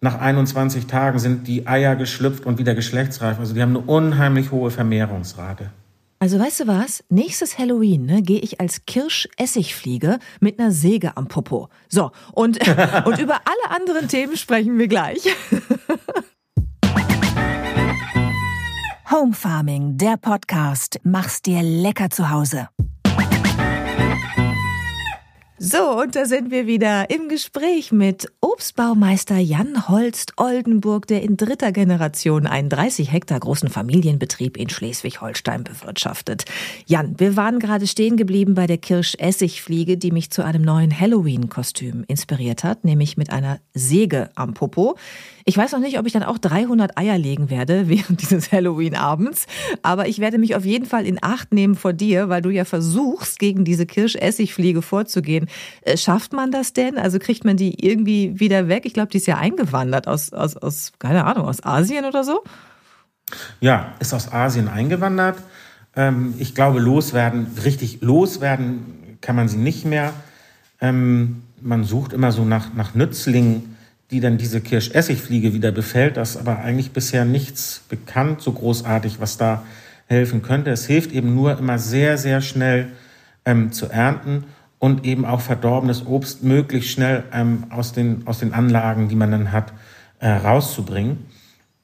nach 21 Tagen sind die Eier geschlüpft und wieder geschlechtsreif. Also die haben eine unheimlich hohe Vermehrungsrate. Also weißt du was? Nächstes Halloween ne, gehe ich als Kirschessigfliege mit einer Säge am Popo. So, und, und über alle anderen Themen sprechen wir gleich. Home Farming, der Podcast. Mach's dir lecker zu Hause. So, und da sind wir wieder im Gespräch mit Obstbaumeister Jan Holst Oldenburg, der in dritter Generation einen 30 Hektar großen Familienbetrieb in Schleswig-Holstein bewirtschaftet. Jan, wir waren gerade stehen geblieben bei der Kirschessigfliege, die mich zu einem neuen Halloween-Kostüm inspiriert hat, nämlich mit einer Säge am Popo. Ich weiß noch nicht, ob ich dann auch 300 Eier legen werde während dieses Halloween-Abends, aber ich werde mich auf jeden Fall in Acht nehmen vor dir, weil du ja versuchst, gegen diese Kirschessigfliege vorzugehen. Äh, schafft man das denn? Also kriegt man die irgendwie wieder weg? Ich glaube, die ist ja eingewandert aus, aus, aus, keine Ahnung, aus Asien oder so. Ja, ist aus Asien eingewandert. Ähm, ich glaube, loswerden, richtig loswerden kann man sie nicht mehr. Ähm, man sucht immer so nach, nach Nützlingen, die dann diese Kirschessigfliege wieder befällt. Das ist aber eigentlich bisher nichts bekannt, so großartig, was da helfen könnte. Es hilft eben nur immer sehr, sehr schnell ähm, zu ernten und eben auch verdorbenes Obst möglichst schnell ähm, aus, den, aus den Anlagen, die man dann hat, äh, rauszubringen,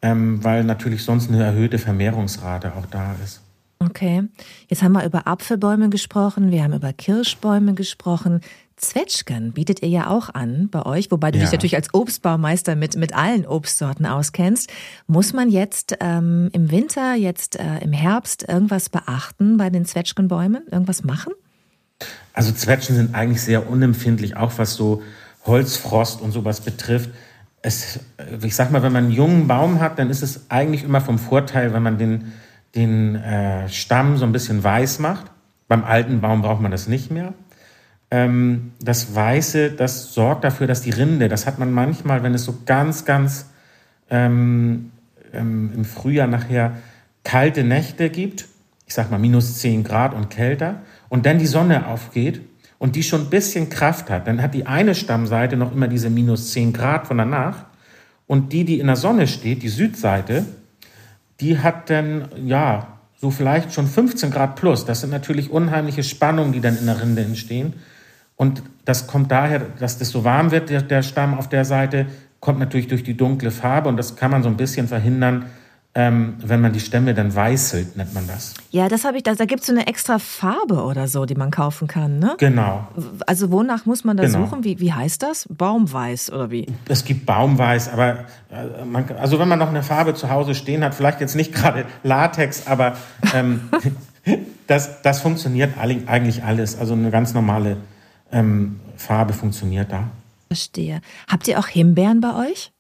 ähm, weil natürlich sonst eine erhöhte Vermehrungsrate auch da ist. Okay, jetzt haben wir über Apfelbäume gesprochen, wir haben über Kirschbäume gesprochen. Zwetschgen bietet ihr ja auch an bei euch, wobei du ja. dich natürlich als Obstbaumeister mit, mit allen Obstsorten auskennst. Muss man jetzt ähm, im Winter, jetzt äh, im Herbst irgendwas beachten bei den Zwetschgenbäumen? Irgendwas machen? Also Zwetschgen sind eigentlich sehr unempfindlich, auch was so Holzfrost und sowas betrifft. Es, äh, ich sag mal, wenn man einen jungen Baum hat, dann ist es eigentlich immer vom Vorteil, wenn man den, den äh, Stamm so ein bisschen weiß macht. Beim alten Baum braucht man das nicht mehr. Ähm, das Weiße, das sorgt dafür, dass die Rinde, das hat man manchmal, wenn es so ganz, ganz ähm, ähm, im Frühjahr nachher kalte Nächte gibt, ich sag mal minus 10 Grad und kälter, und dann die Sonne aufgeht und die schon ein bisschen Kraft hat, dann hat die eine Stammseite noch immer diese minus 10 Grad von danach und die, die in der Sonne steht, die Südseite, die hat dann, ja, so vielleicht schon 15 Grad plus. Das sind natürlich unheimliche Spannungen, die dann in der Rinde entstehen. Und das kommt daher, dass das so warm wird, der, der Stamm auf der Seite, kommt natürlich durch die dunkle Farbe und das kann man so ein bisschen verhindern, ähm, wenn man die Stämme dann weißelt, nennt man das. Ja, das habe ich, da, da gibt es so eine extra Farbe oder so, die man kaufen kann, ne? Genau. Also wonach muss man da genau. suchen? Wie, wie heißt das? Baumweiß oder wie? Es gibt Baumweiß, aber äh, man, also wenn man noch eine Farbe zu Hause stehen hat, vielleicht jetzt nicht gerade Latex, aber ähm, das, das funktioniert eigentlich alles. Also eine ganz normale ähm, Farbe funktioniert da. Verstehe. Habt ihr auch Himbeeren bei euch?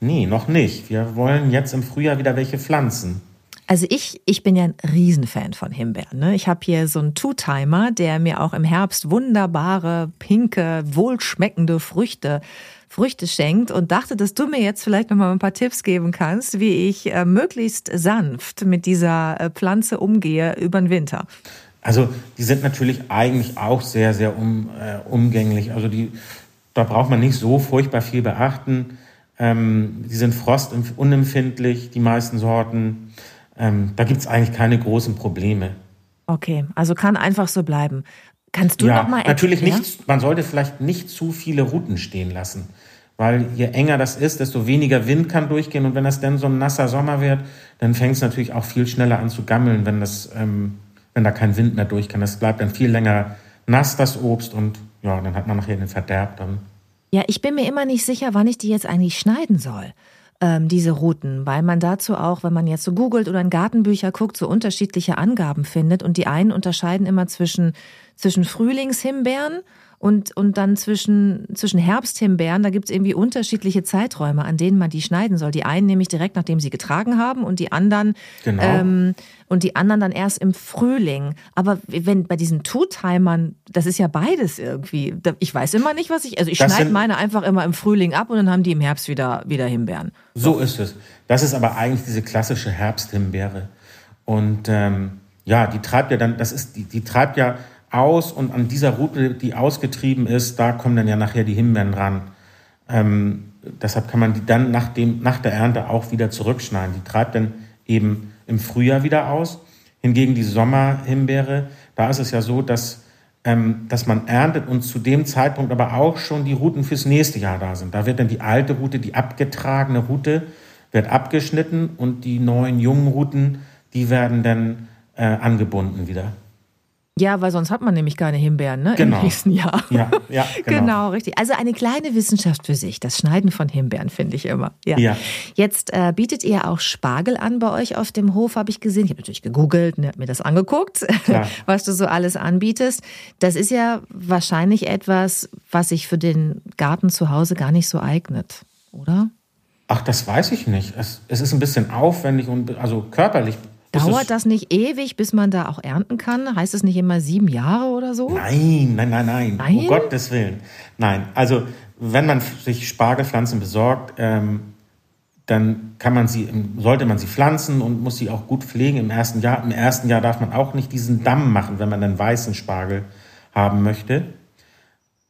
Nee, noch nicht. Wir wollen jetzt im Frühjahr wieder welche pflanzen. Also ich, ich bin ja ein Riesenfan von Himbeeren. Ne? Ich habe hier so einen Two-Timer, der mir auch im Herbst wunderbare, pinke, wohlschmeckende Früchte, Früchte schenkt und dachte, dass du mir jetzt vielleicht noch mal ein paar Tipps geben kannst, wie ich äh, möglichst sanft mit dieser äh, Pflanze umgehe über den Winter. Also die sind natürlich eigentlich auch sehr, sehr um, äh, umgänglich. Also die, da braucht man nicht so furchtbar viel beachten. Ähm, die sind frostunempfindlich, die meisten Sorten. Ähm, da gibt es eigentlich keine großen Probleme. Okay, also kann einfach so bleiben. Kannst du ja, noch mal natürlich nicht. Man sollte vielleicht nicht zu viele Routen stehen lassen, weil je enger das ist, desto weniger Wind kann durchgehen und wenn das dann so ein nasser Sommer wird, dann fängt es natürlich auch viel schneller an zu gammeln, wenn das ähm, wenn da kein Wind mehr durch kann. Das bleibt dann viel länger nass, das Obst, und ja, dann hat man nachher den Verderb dann. Ja, ich bin mir immer nicht sicher, wann ich die jetzt eigentlich schneiden soll, ähm, diese Routen, weil man dazu auch, wenn man jetzt so googelt oder in Gartenbücher guckt, so unterschiedliche Angaben findet und die einen unterscheiden immer zwischen, zwischen Frühlingshimbeeren und, und dann zwischen, zwischen Herbsthimbeeren, da gibt es irgendwie unterschiedliche Zeiträume, an denen man die schneiden soll. Die einen nämlich direkt, nachdem sie getragen haben und die anderen genau. ähm, und die anderen dann erst im Frühling. Aber wenn bei diesen Two-Timern, das ist ja beides irgendwie. Ich weiß immer nicht, was ich. Also ich schneide meine einfach immer im Frühling ab und dann haben die im Herbst wieder, wieder Himbeeren. So ist es. Das ist aber eigentlich diese klassische Herbsthimbeere. Und ähm, ja, die treibt ja dann, das ist, die, die treibt ja aus und an dieser Route, die ausgetrieben ist, da kommen dann ja nachher die Himbeeren ran. Ähm, deshalb kann man die dann nach, dem, nach der Ernte auch wieder zurückschneiden. Die treibt dann eben im Frühjahr wieder aus. Hingegen die Sommerhimbeere, da ist es ja so, dass, ähm, dass man erntet und zu dem Zeitpunkt aber auch schon die Routen fürs nächste Jahr da sind. Da wird dann die alte Route, die abgetragene Route, wird abgeschnitten und die neuen jungen Routen, die werden dann äh, angebunden wieder. Ja, weil sonst hat man nämlich keine Himbeeren ne? genau. im nächsten Jahr. Ja, ja genau. genau. richtig. Also eine kleine Wissenschaft für sich, das Schneiden von Himbeeren, finde ich immer. Ja. ja. Jetzt äh, bietet ihr auch Spargel an bei euch auf dem Hof, habe ich gesehen. Ich habe natürlich gegoogelt, ne, mir das angeguckt, was du so alles anbietest. Das ist ja wahrscheinlich etwas, was sich für den Garten zu Hause gar nicht so eignet, oder? Ach, das weiß ich nicht. Es, es ist ein bisschen aufwendig und also körperlich Dauert das nicht ewig, bis man da auch ernten kann? Heißt es nicht immer sieben Jahre oder so? Nein, nein, nein, nein. nein? Um Gottes Willen. Nein. Also, wenn man sich Spargelpflanzen besorgt, ähm, dann kann man sie, sollte man sie pflanzen und muss sie auch gut pflegen im ersten Jahr. Im ersten Jahr darf man auch nicht diesen Damm machen, wenn man einen weißen Spargel haben möchte.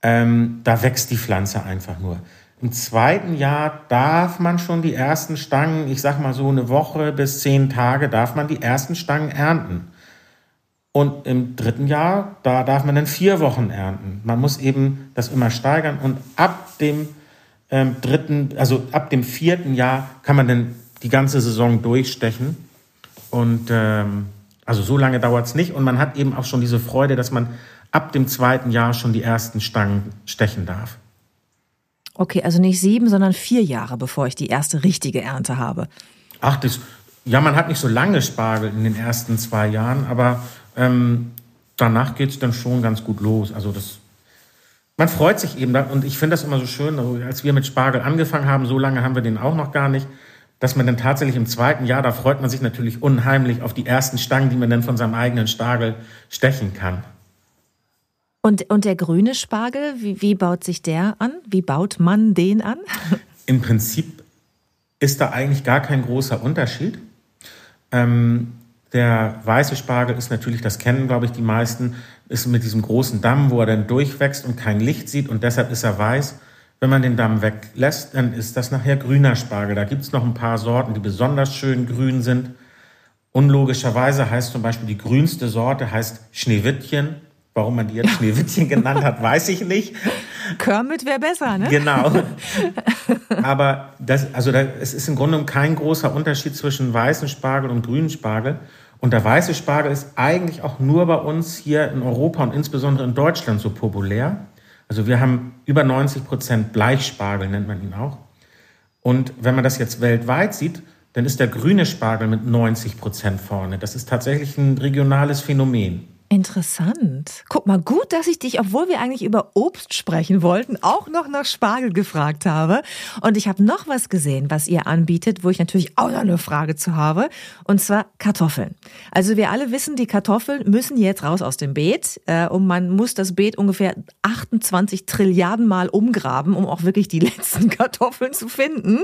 Ähm, da wächst die Pflanze einfach nur. Im zweiten Jahr darf man schon die ersten Stangen, ich sag mal so eine Woche bis zehn Tage, darf man die ersten Stangen ernten. Und im dritten Jahr, da darf man dann vier Wochen ernten. Man muss eben das immer steigern und ab dem ähm, dritten, also ab dem vierten Jahr kann man dann die ganze Saison durchstechen. Und ähm, also so lange dauert es nicht. Und man hat eben auch schon diese Freude, dass man ab dem zweiten Jahr schon die ersten Stangen stechen darf. Okay, also nicht sieben, sondern vier Jahre, bevor ich die erste richtige Ernte habe. Ach, das, ja, man hat nicht so lange Spargel in den ersten zwei Jahren, aber ähm, danach geht es dann schon ganz gut los. Also das, man freut sich eben, und ich finde das immer so schön, also als wir mit Spargel angefangen haben, so lange haben wir den auch noch gar nicht, dass man dann tatsächlich im zweiten Jahr, da freut man sich natürlich unheimlich auf die ersten Stangen, die man dann von seinem eigenen Spargel stechen kann. Und, und der grüne Spargel, wie, wie baut sich der an? Wie baut man den an? Im Prinzip ist da eigentlich gar kein großer Unterschied. Ähm, der weiße Spargel ist natürlich, das kennen glaube ich die meisten, ist mit diesem großen Damm, wo er dann durchwächst und kein Licht sieht und deshalb ist er weiß. Wenn man den Damm weglässt, dann ist das nachher grüner Spargel. Da gibt es noch ein paar Sorten, die besonders schön grün sind. Unlogischerweise heißt zum Beispiel die grünste Sorte heißt Schneewittchen. Warum man die jetzt Schneewittchen genannt hat, weiß ich nicht. Kermit wäre besser, ne? Genau. Aber das, also da, es ist im Grunde kein großer Unterschied zwischen weißen Spargel und grünen Spargel. Und der weiße Spargel ist eigentlich auch nur bei uns hier in Europa und insbesondere in Deutschland so populär. Also wir haben über 90 Prozent Bleichspargel, nennt man ihn auch. Und wenn man das jetzt weltweit sieht, dann ist der grüne Spargel mit 90 Prozent vorne. Das ist tatsächlich ein regionales Phänomen. Interessant. Guck mal, gut, dass ich dich, obwohl wir eigentlich über Obst sprechen wollten, auch noch nach Spargel gefragt habe. Und ich habe noch was gesehen, was ihr anbietet, wo ich natürlich auch noch eine Frage zu habe. Und zwar Kartoffeln. Also wir alle wissen, die Kartoffeln müssen jetzt raus aus dem Beet. Äh, und man muss das Beet ungefähr 28 Trilliarden Mal umgraben, um auch wirklich die letzten Kartoffeln zu finden.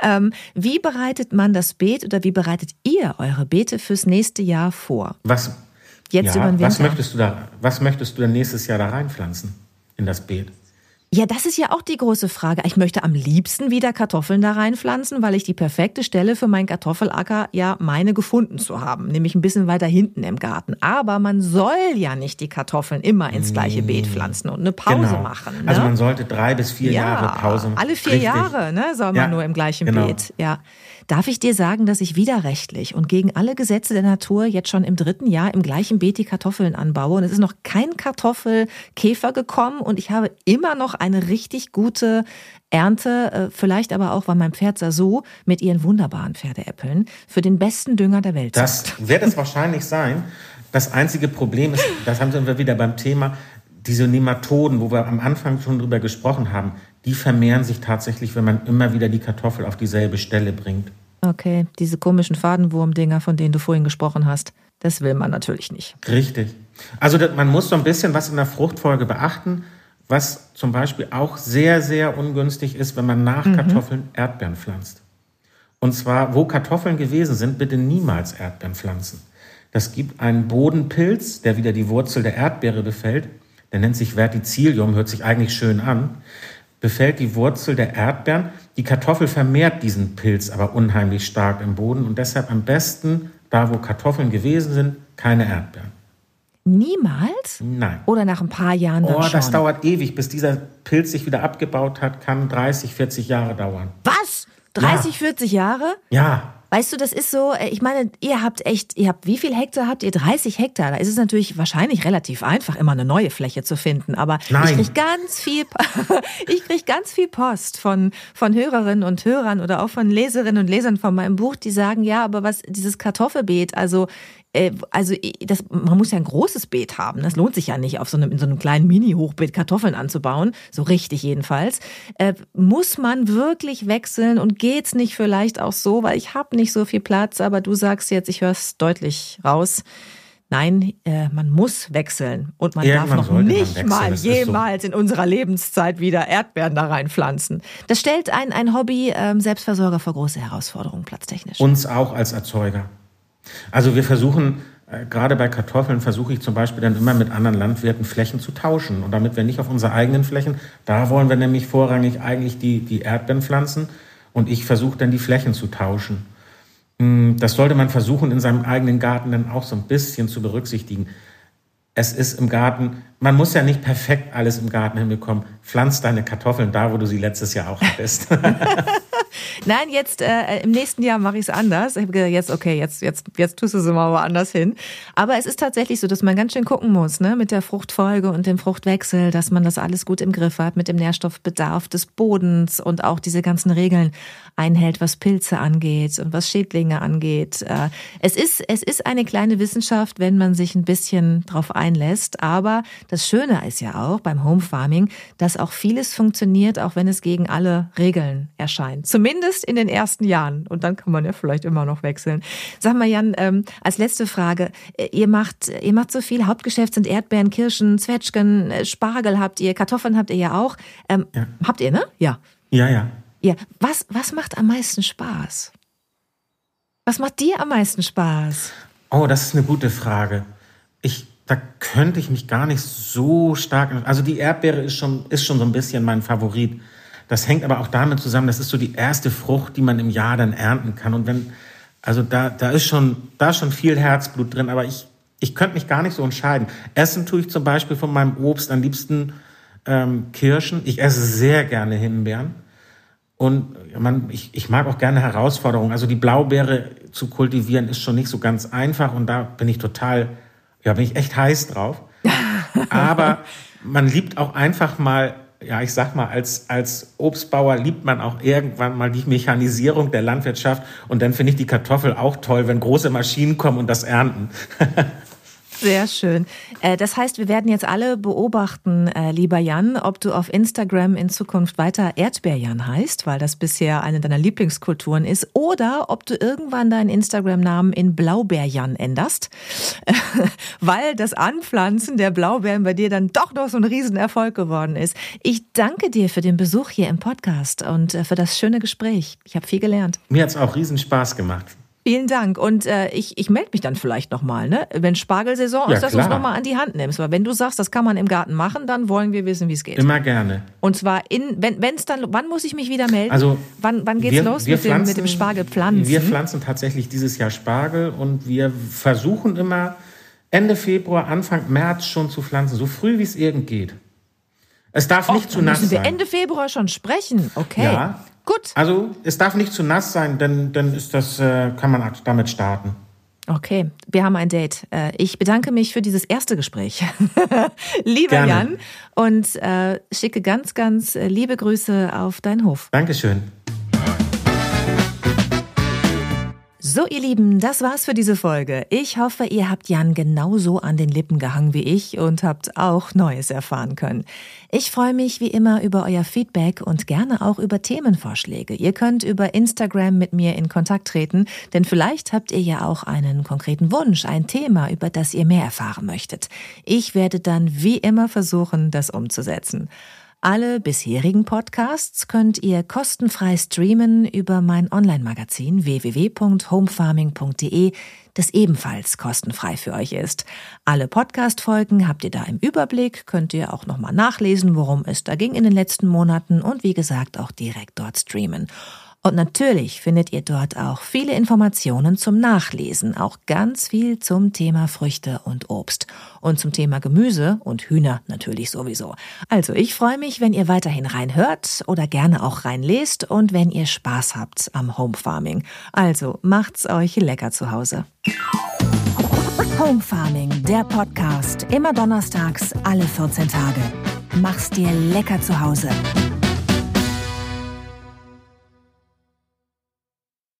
Ähm, wie bereitet man das Beet oder wie bereitet ihr eure Beete fürs nächste Jahr vor? Was Jetzt ja, über den Winter. Was möchtest du da, was möchtest du denn nächstes Jahr da reinpflanzen in das Beet? Ja, das ist ja auch die große Frage. Ich möchte am liebsten wieder Kartoffeln da reinpflanzen, weil ich die perfekte Stelle für meinen Kartoffelacker ja meine gefunden zu haben, nämlich ein bisschen weiter hinten im Garten. Aber man soll ja nicht die Kartoffeln immer ins gleiche Beet pflanzen und eine Pause genau. machen. Ne? Also man sollte drei bis vier ja, Jahre Pause. Alle vier Richtig. Jahre, ne, soll man ja, nur im gleichen genau. Beet. Ja. Darf ich dir sagen, dass ich widerrechtlich und gegen alle Gesetze der Natur jetzt schon im dritten Jahr im gleichen Beet die Kartoffeln anbaue? Und es ist noch kein Kartoffelkäfer gekommen und ich habe immer noch eine richtig gute Ernte, äh, vielleicht aber auch, weil mein Pferd so mit ihren wunderbaren Pferdeäppeln für den besten Dünger der Welt Das wird es wahrscheinlich sein. Das einzige Problem ist, das haben wir wieder beim Thema, diese Nematoden, wo wir am Anfang schon drüber gesprochen haben, die vermehren sich tatsächlich, wenn man immer wieder die Kartoffel auf dieselbe Stelle bringt. Okay, diese komischen Fadenwurmdinger, von denen du vorhin gesprochen hast, das will man natürlich nicht. Richtig. Also man muss so ein bisschen was in der Fruchtfolge beachten, was zum Beispiel auch sehr, sehr ungünstig ist, wenn man nach mhm. Kartoffeln Erdbeeren pflanzt. Und zwar, wo Kartoffeln gewesen sind, bitte niemals Erdbeeren pflanzen. Das gibt einen Bodenpilz, der wieder die Wurzel der Erdbeere befällt. Der nennt sich Verticillium, hört sich eigentlich schön an befällt die Wurzel der Erdbeeren. Die Kartoffel vermehrt diesen Pilz aber unheimlich stark im Boden und deshalb am besten, da wo Kartoffeln gewesen sind, keine Erdbeeren. Niemals? Nein. Oder nach ein paar Jahren dann Oh, schon? das dauert ewig, bis dieser Pilz sich wieder abgebaut hat, kann 30, 40 Jahre dauern. Was? 30, ja. 40 Jahre? Ja. Weißt du, das ist so, äh, ich meine, ihr habt echt, ihr habt, wie viel Hektar habt ihr? 30 Hektar. Da ist es natürlich wahrscheinlich relativ einfach, immer eine neue Fläche zu finden. Aber Nein. ich krieg ganz viel, ich krieg ganz viel Post von, von Hörerinnen und Hörern oder auch von Leserinnen und Lesern von meinem Buch, die sagen, ja, aber was, dieses Kartoffelbeet, also äh, also das, man muss ja ein großes Beet haben. Das lohnt sich ja nicht, auf so einem, in so einem kleinen Mini-Hochbeet Kartoffeln anzubauen. So richtig jedenfalls. Äh, muss man wirklich wechseln und geht's nicht vielleicht auch so, weil ich habe nicht so viel Platz, aber du sagst jetzt, ich höre es deutlich raus. Nein, äh, man muss wechseln und man Irgendwann darf noch nicht mal jemals so. in unserer Lebenszeit wieder Erdbeeren da reinpflanzen. Das stellt ein, ein Hobby ähm, Selbstversorger vor große Herausforderungen platztechnisch. Uns auch als Erzeuger. Also wir versuchen, äh, gerade bei Kartoffeln versuche ich zum Beispiel dann immer mit anderen Landwirten Flächen zu tauschen. Und damit wir nicht auf unsere eigenen Flächen, da wollen wir nämlich vorrangig eigentlich die, die Erdbeeren pflanzen und ich versuche dann die Flächen zu tauschen. Hm, das sollte man versuchen, in seinem eigenen Garten dann auch so ein bisschen zu berücksichtigen. Es ist im Garten, man muss ja nicht perfekt alles im Garten hinbekommen. Pflanz deine Kartoffeln da, wo du sie letztes Jahr auch hattest. Nein, jetzt äh, im nächsten Jahr mache ich es anders. Ich habe gesagt, jetzt, okay, jetzt, jetzt, jetzt tust du es mal woanders hin. Aber es ist tatsächlich so, dass man ganz schön gucken muss, ne, mit der Fruchtfolge und dem Fruchtwechsel, dass man das alles gut im Griff hat, mit dem Nährstoffbedarf des Bodens und auch diese ganzen Regeln einhält, was Pilze angeht und was Schädlinge angeht. Äh, es ist, es ist eine kleine Wissenschaft, wenn man sich ein bisschen drauf einlässt. Aber das Schöne ist ja auch beim Home Farming, dass auch vieles funktioniert, auch wenn es gegen alle Regeln erscheint. Zumindest in den ersten Jahren. Und dann kann man ja vielleicht immer noch wechseln. Sag mal, Jan, ähm, als letzte Frage. Äh, ihr macht, ihr macht so viel. Hauptgeschäft sind Erdbeeren, Kirschen, Zwetschgen, äh, Spargel habt ihr, Kartoffeln habt ihr ja auch. Ähm, ja. Habt ihr, ne? Ja. Ja, ja. Ja. Was, was macht am meisten Spaß? Was macht dir am meisten Spaß? Oh, das ist eine gute Frage. Ich da könnte ich mich gar nicht so stark. Also die Erdbeere ist schon, ist schon so ein bisschen mein Favorit. Das hängt aber auch damit zusammen, das ist so die erste Frucht, die man im Jahr dann ernten kann. Und wenn, also da, da ist schon, da ist schon viel Herzblut drin, aber ich, ich könnte mich gar nicht so entscheiden. Essen tue ich zum Beispiel von meinem Obst am liebsten ähm, Kirschen. Ich esse sehr gerne Himbeeren. Und man, ich, ich mag auch gerne Herausforderungen. Also die Blaubeere zu kultivieren ist schon nicht so ganz einfach und da bin ich total ja, bin ich echt heiß drauf. Aber man liebt auch einfach mal, ja, ich sag mal, als, als Obstbauer liebt man auch irgendwann mal die Mechanisierung der Landwirtschaft. Und dann finde ich die Kartoffel auch toll, wenn große Maschinen kommen und das ernten. Sehr schön. Äh, das heißt, wir werden jetzt alle beobachten, äh, lieber Jan, ob du auf Instagram in Zukunft weiter Erdbeerjan heißt, weil das bisher eine deiner Lieblingskulturen ist, oder ob du irgendwann deinen Instagram-Namen in Blaubeerjan änderst, weil das Anpflanzen der Blaubeeren bei dir dann doch noch so ein Riesenerfolg geworden ist. Ich danke dir für den Besuch hier im Podcast und äh, für das schöne Gespräch. Ich habe viel gelernt. Mir hat es auch riesen Spaß gemacht. Vielen Dank. Und äh, ich, ich melde mich dann vielleicht nochmal, ne? Wenn Spargelsaison ja, ist, dass du es nochmal an die Hand nimmst. Weil wenn du sagst, das kann man im Garten machen, dann wollen wir wissen, wie es geht. Immer gerne. Und zwar in, wenn es dann, wann muss ich mich wieder melden? Also wann, wann geht's wir, los wir mit, pflanzen, dem, mit dem Spargelpflanzen? Wir pflanzen tatsächlich dieses Jahr Spargel und wir versuchen immer Ende Februar, Anfang März schon zu pflanzen, so früh wie es irgend geht. Es darf Och, nicht zu nass müssen wir Ende Februar schon sprechen. Okay. Ja, Gut. Also es darf nicht zu nass sein, denn dann ist das, äh, kann man damit starten. Okay, wir haben ein Date. Äh, ich bedanke mich für dieses erste Gespräch. Lieber Gerne. Jan, und äh, schicke ganz, ganz äh, liebe Grüße auf deinen Hof. Dankeschön. So, ihr Lieben, das war's für diese Folge. Ich hoffe, ihr habt Jan genauso an den Lippen gehangen wie ich und habt auch Neues erfahren können. Ich freue mich wie immer über euer Feedback und gerne auch über Themenvorschläge. Ihr könnt über Instagram mit mir in Kontakt treten, denn vielleicht habt ihr ja auch einen konkreten Wunsch, ein Thema, über das ihr mehr erfahren möchtet. Ich werde dann wie immer versuchen, das umzusetzen. Alle bisherigen Podcasts könnt ihr kostenfrei streamen über mein Online-Magazin www.homefarming.de, das ebenfalls kostenfrei für euch ist. Alle Podcast-Folgen habt ihr da im Überblick, könnt ihr auch nochmal nachlesen, worum es da ging in den letzten Monaten und wie gesagt auch direkt dort streamen. Und natürlich findet ihr dort auch viele Informationen zum Nachlesen, auch ganz viel zum Thema Früchte und Obst und zum Thema Gemüse und Hühner natürlich sowieso. Also ich freue mich, wenn ihr weiterhin reinhört oder gerne auch reinlest und wenn ihr Spaß habt am Home Farming. Also macht's euch lecker zu Hause. Home Farming, der Podcast, immer donnerstags, alle 14 Tage. Mach's dir lecker zu Hause.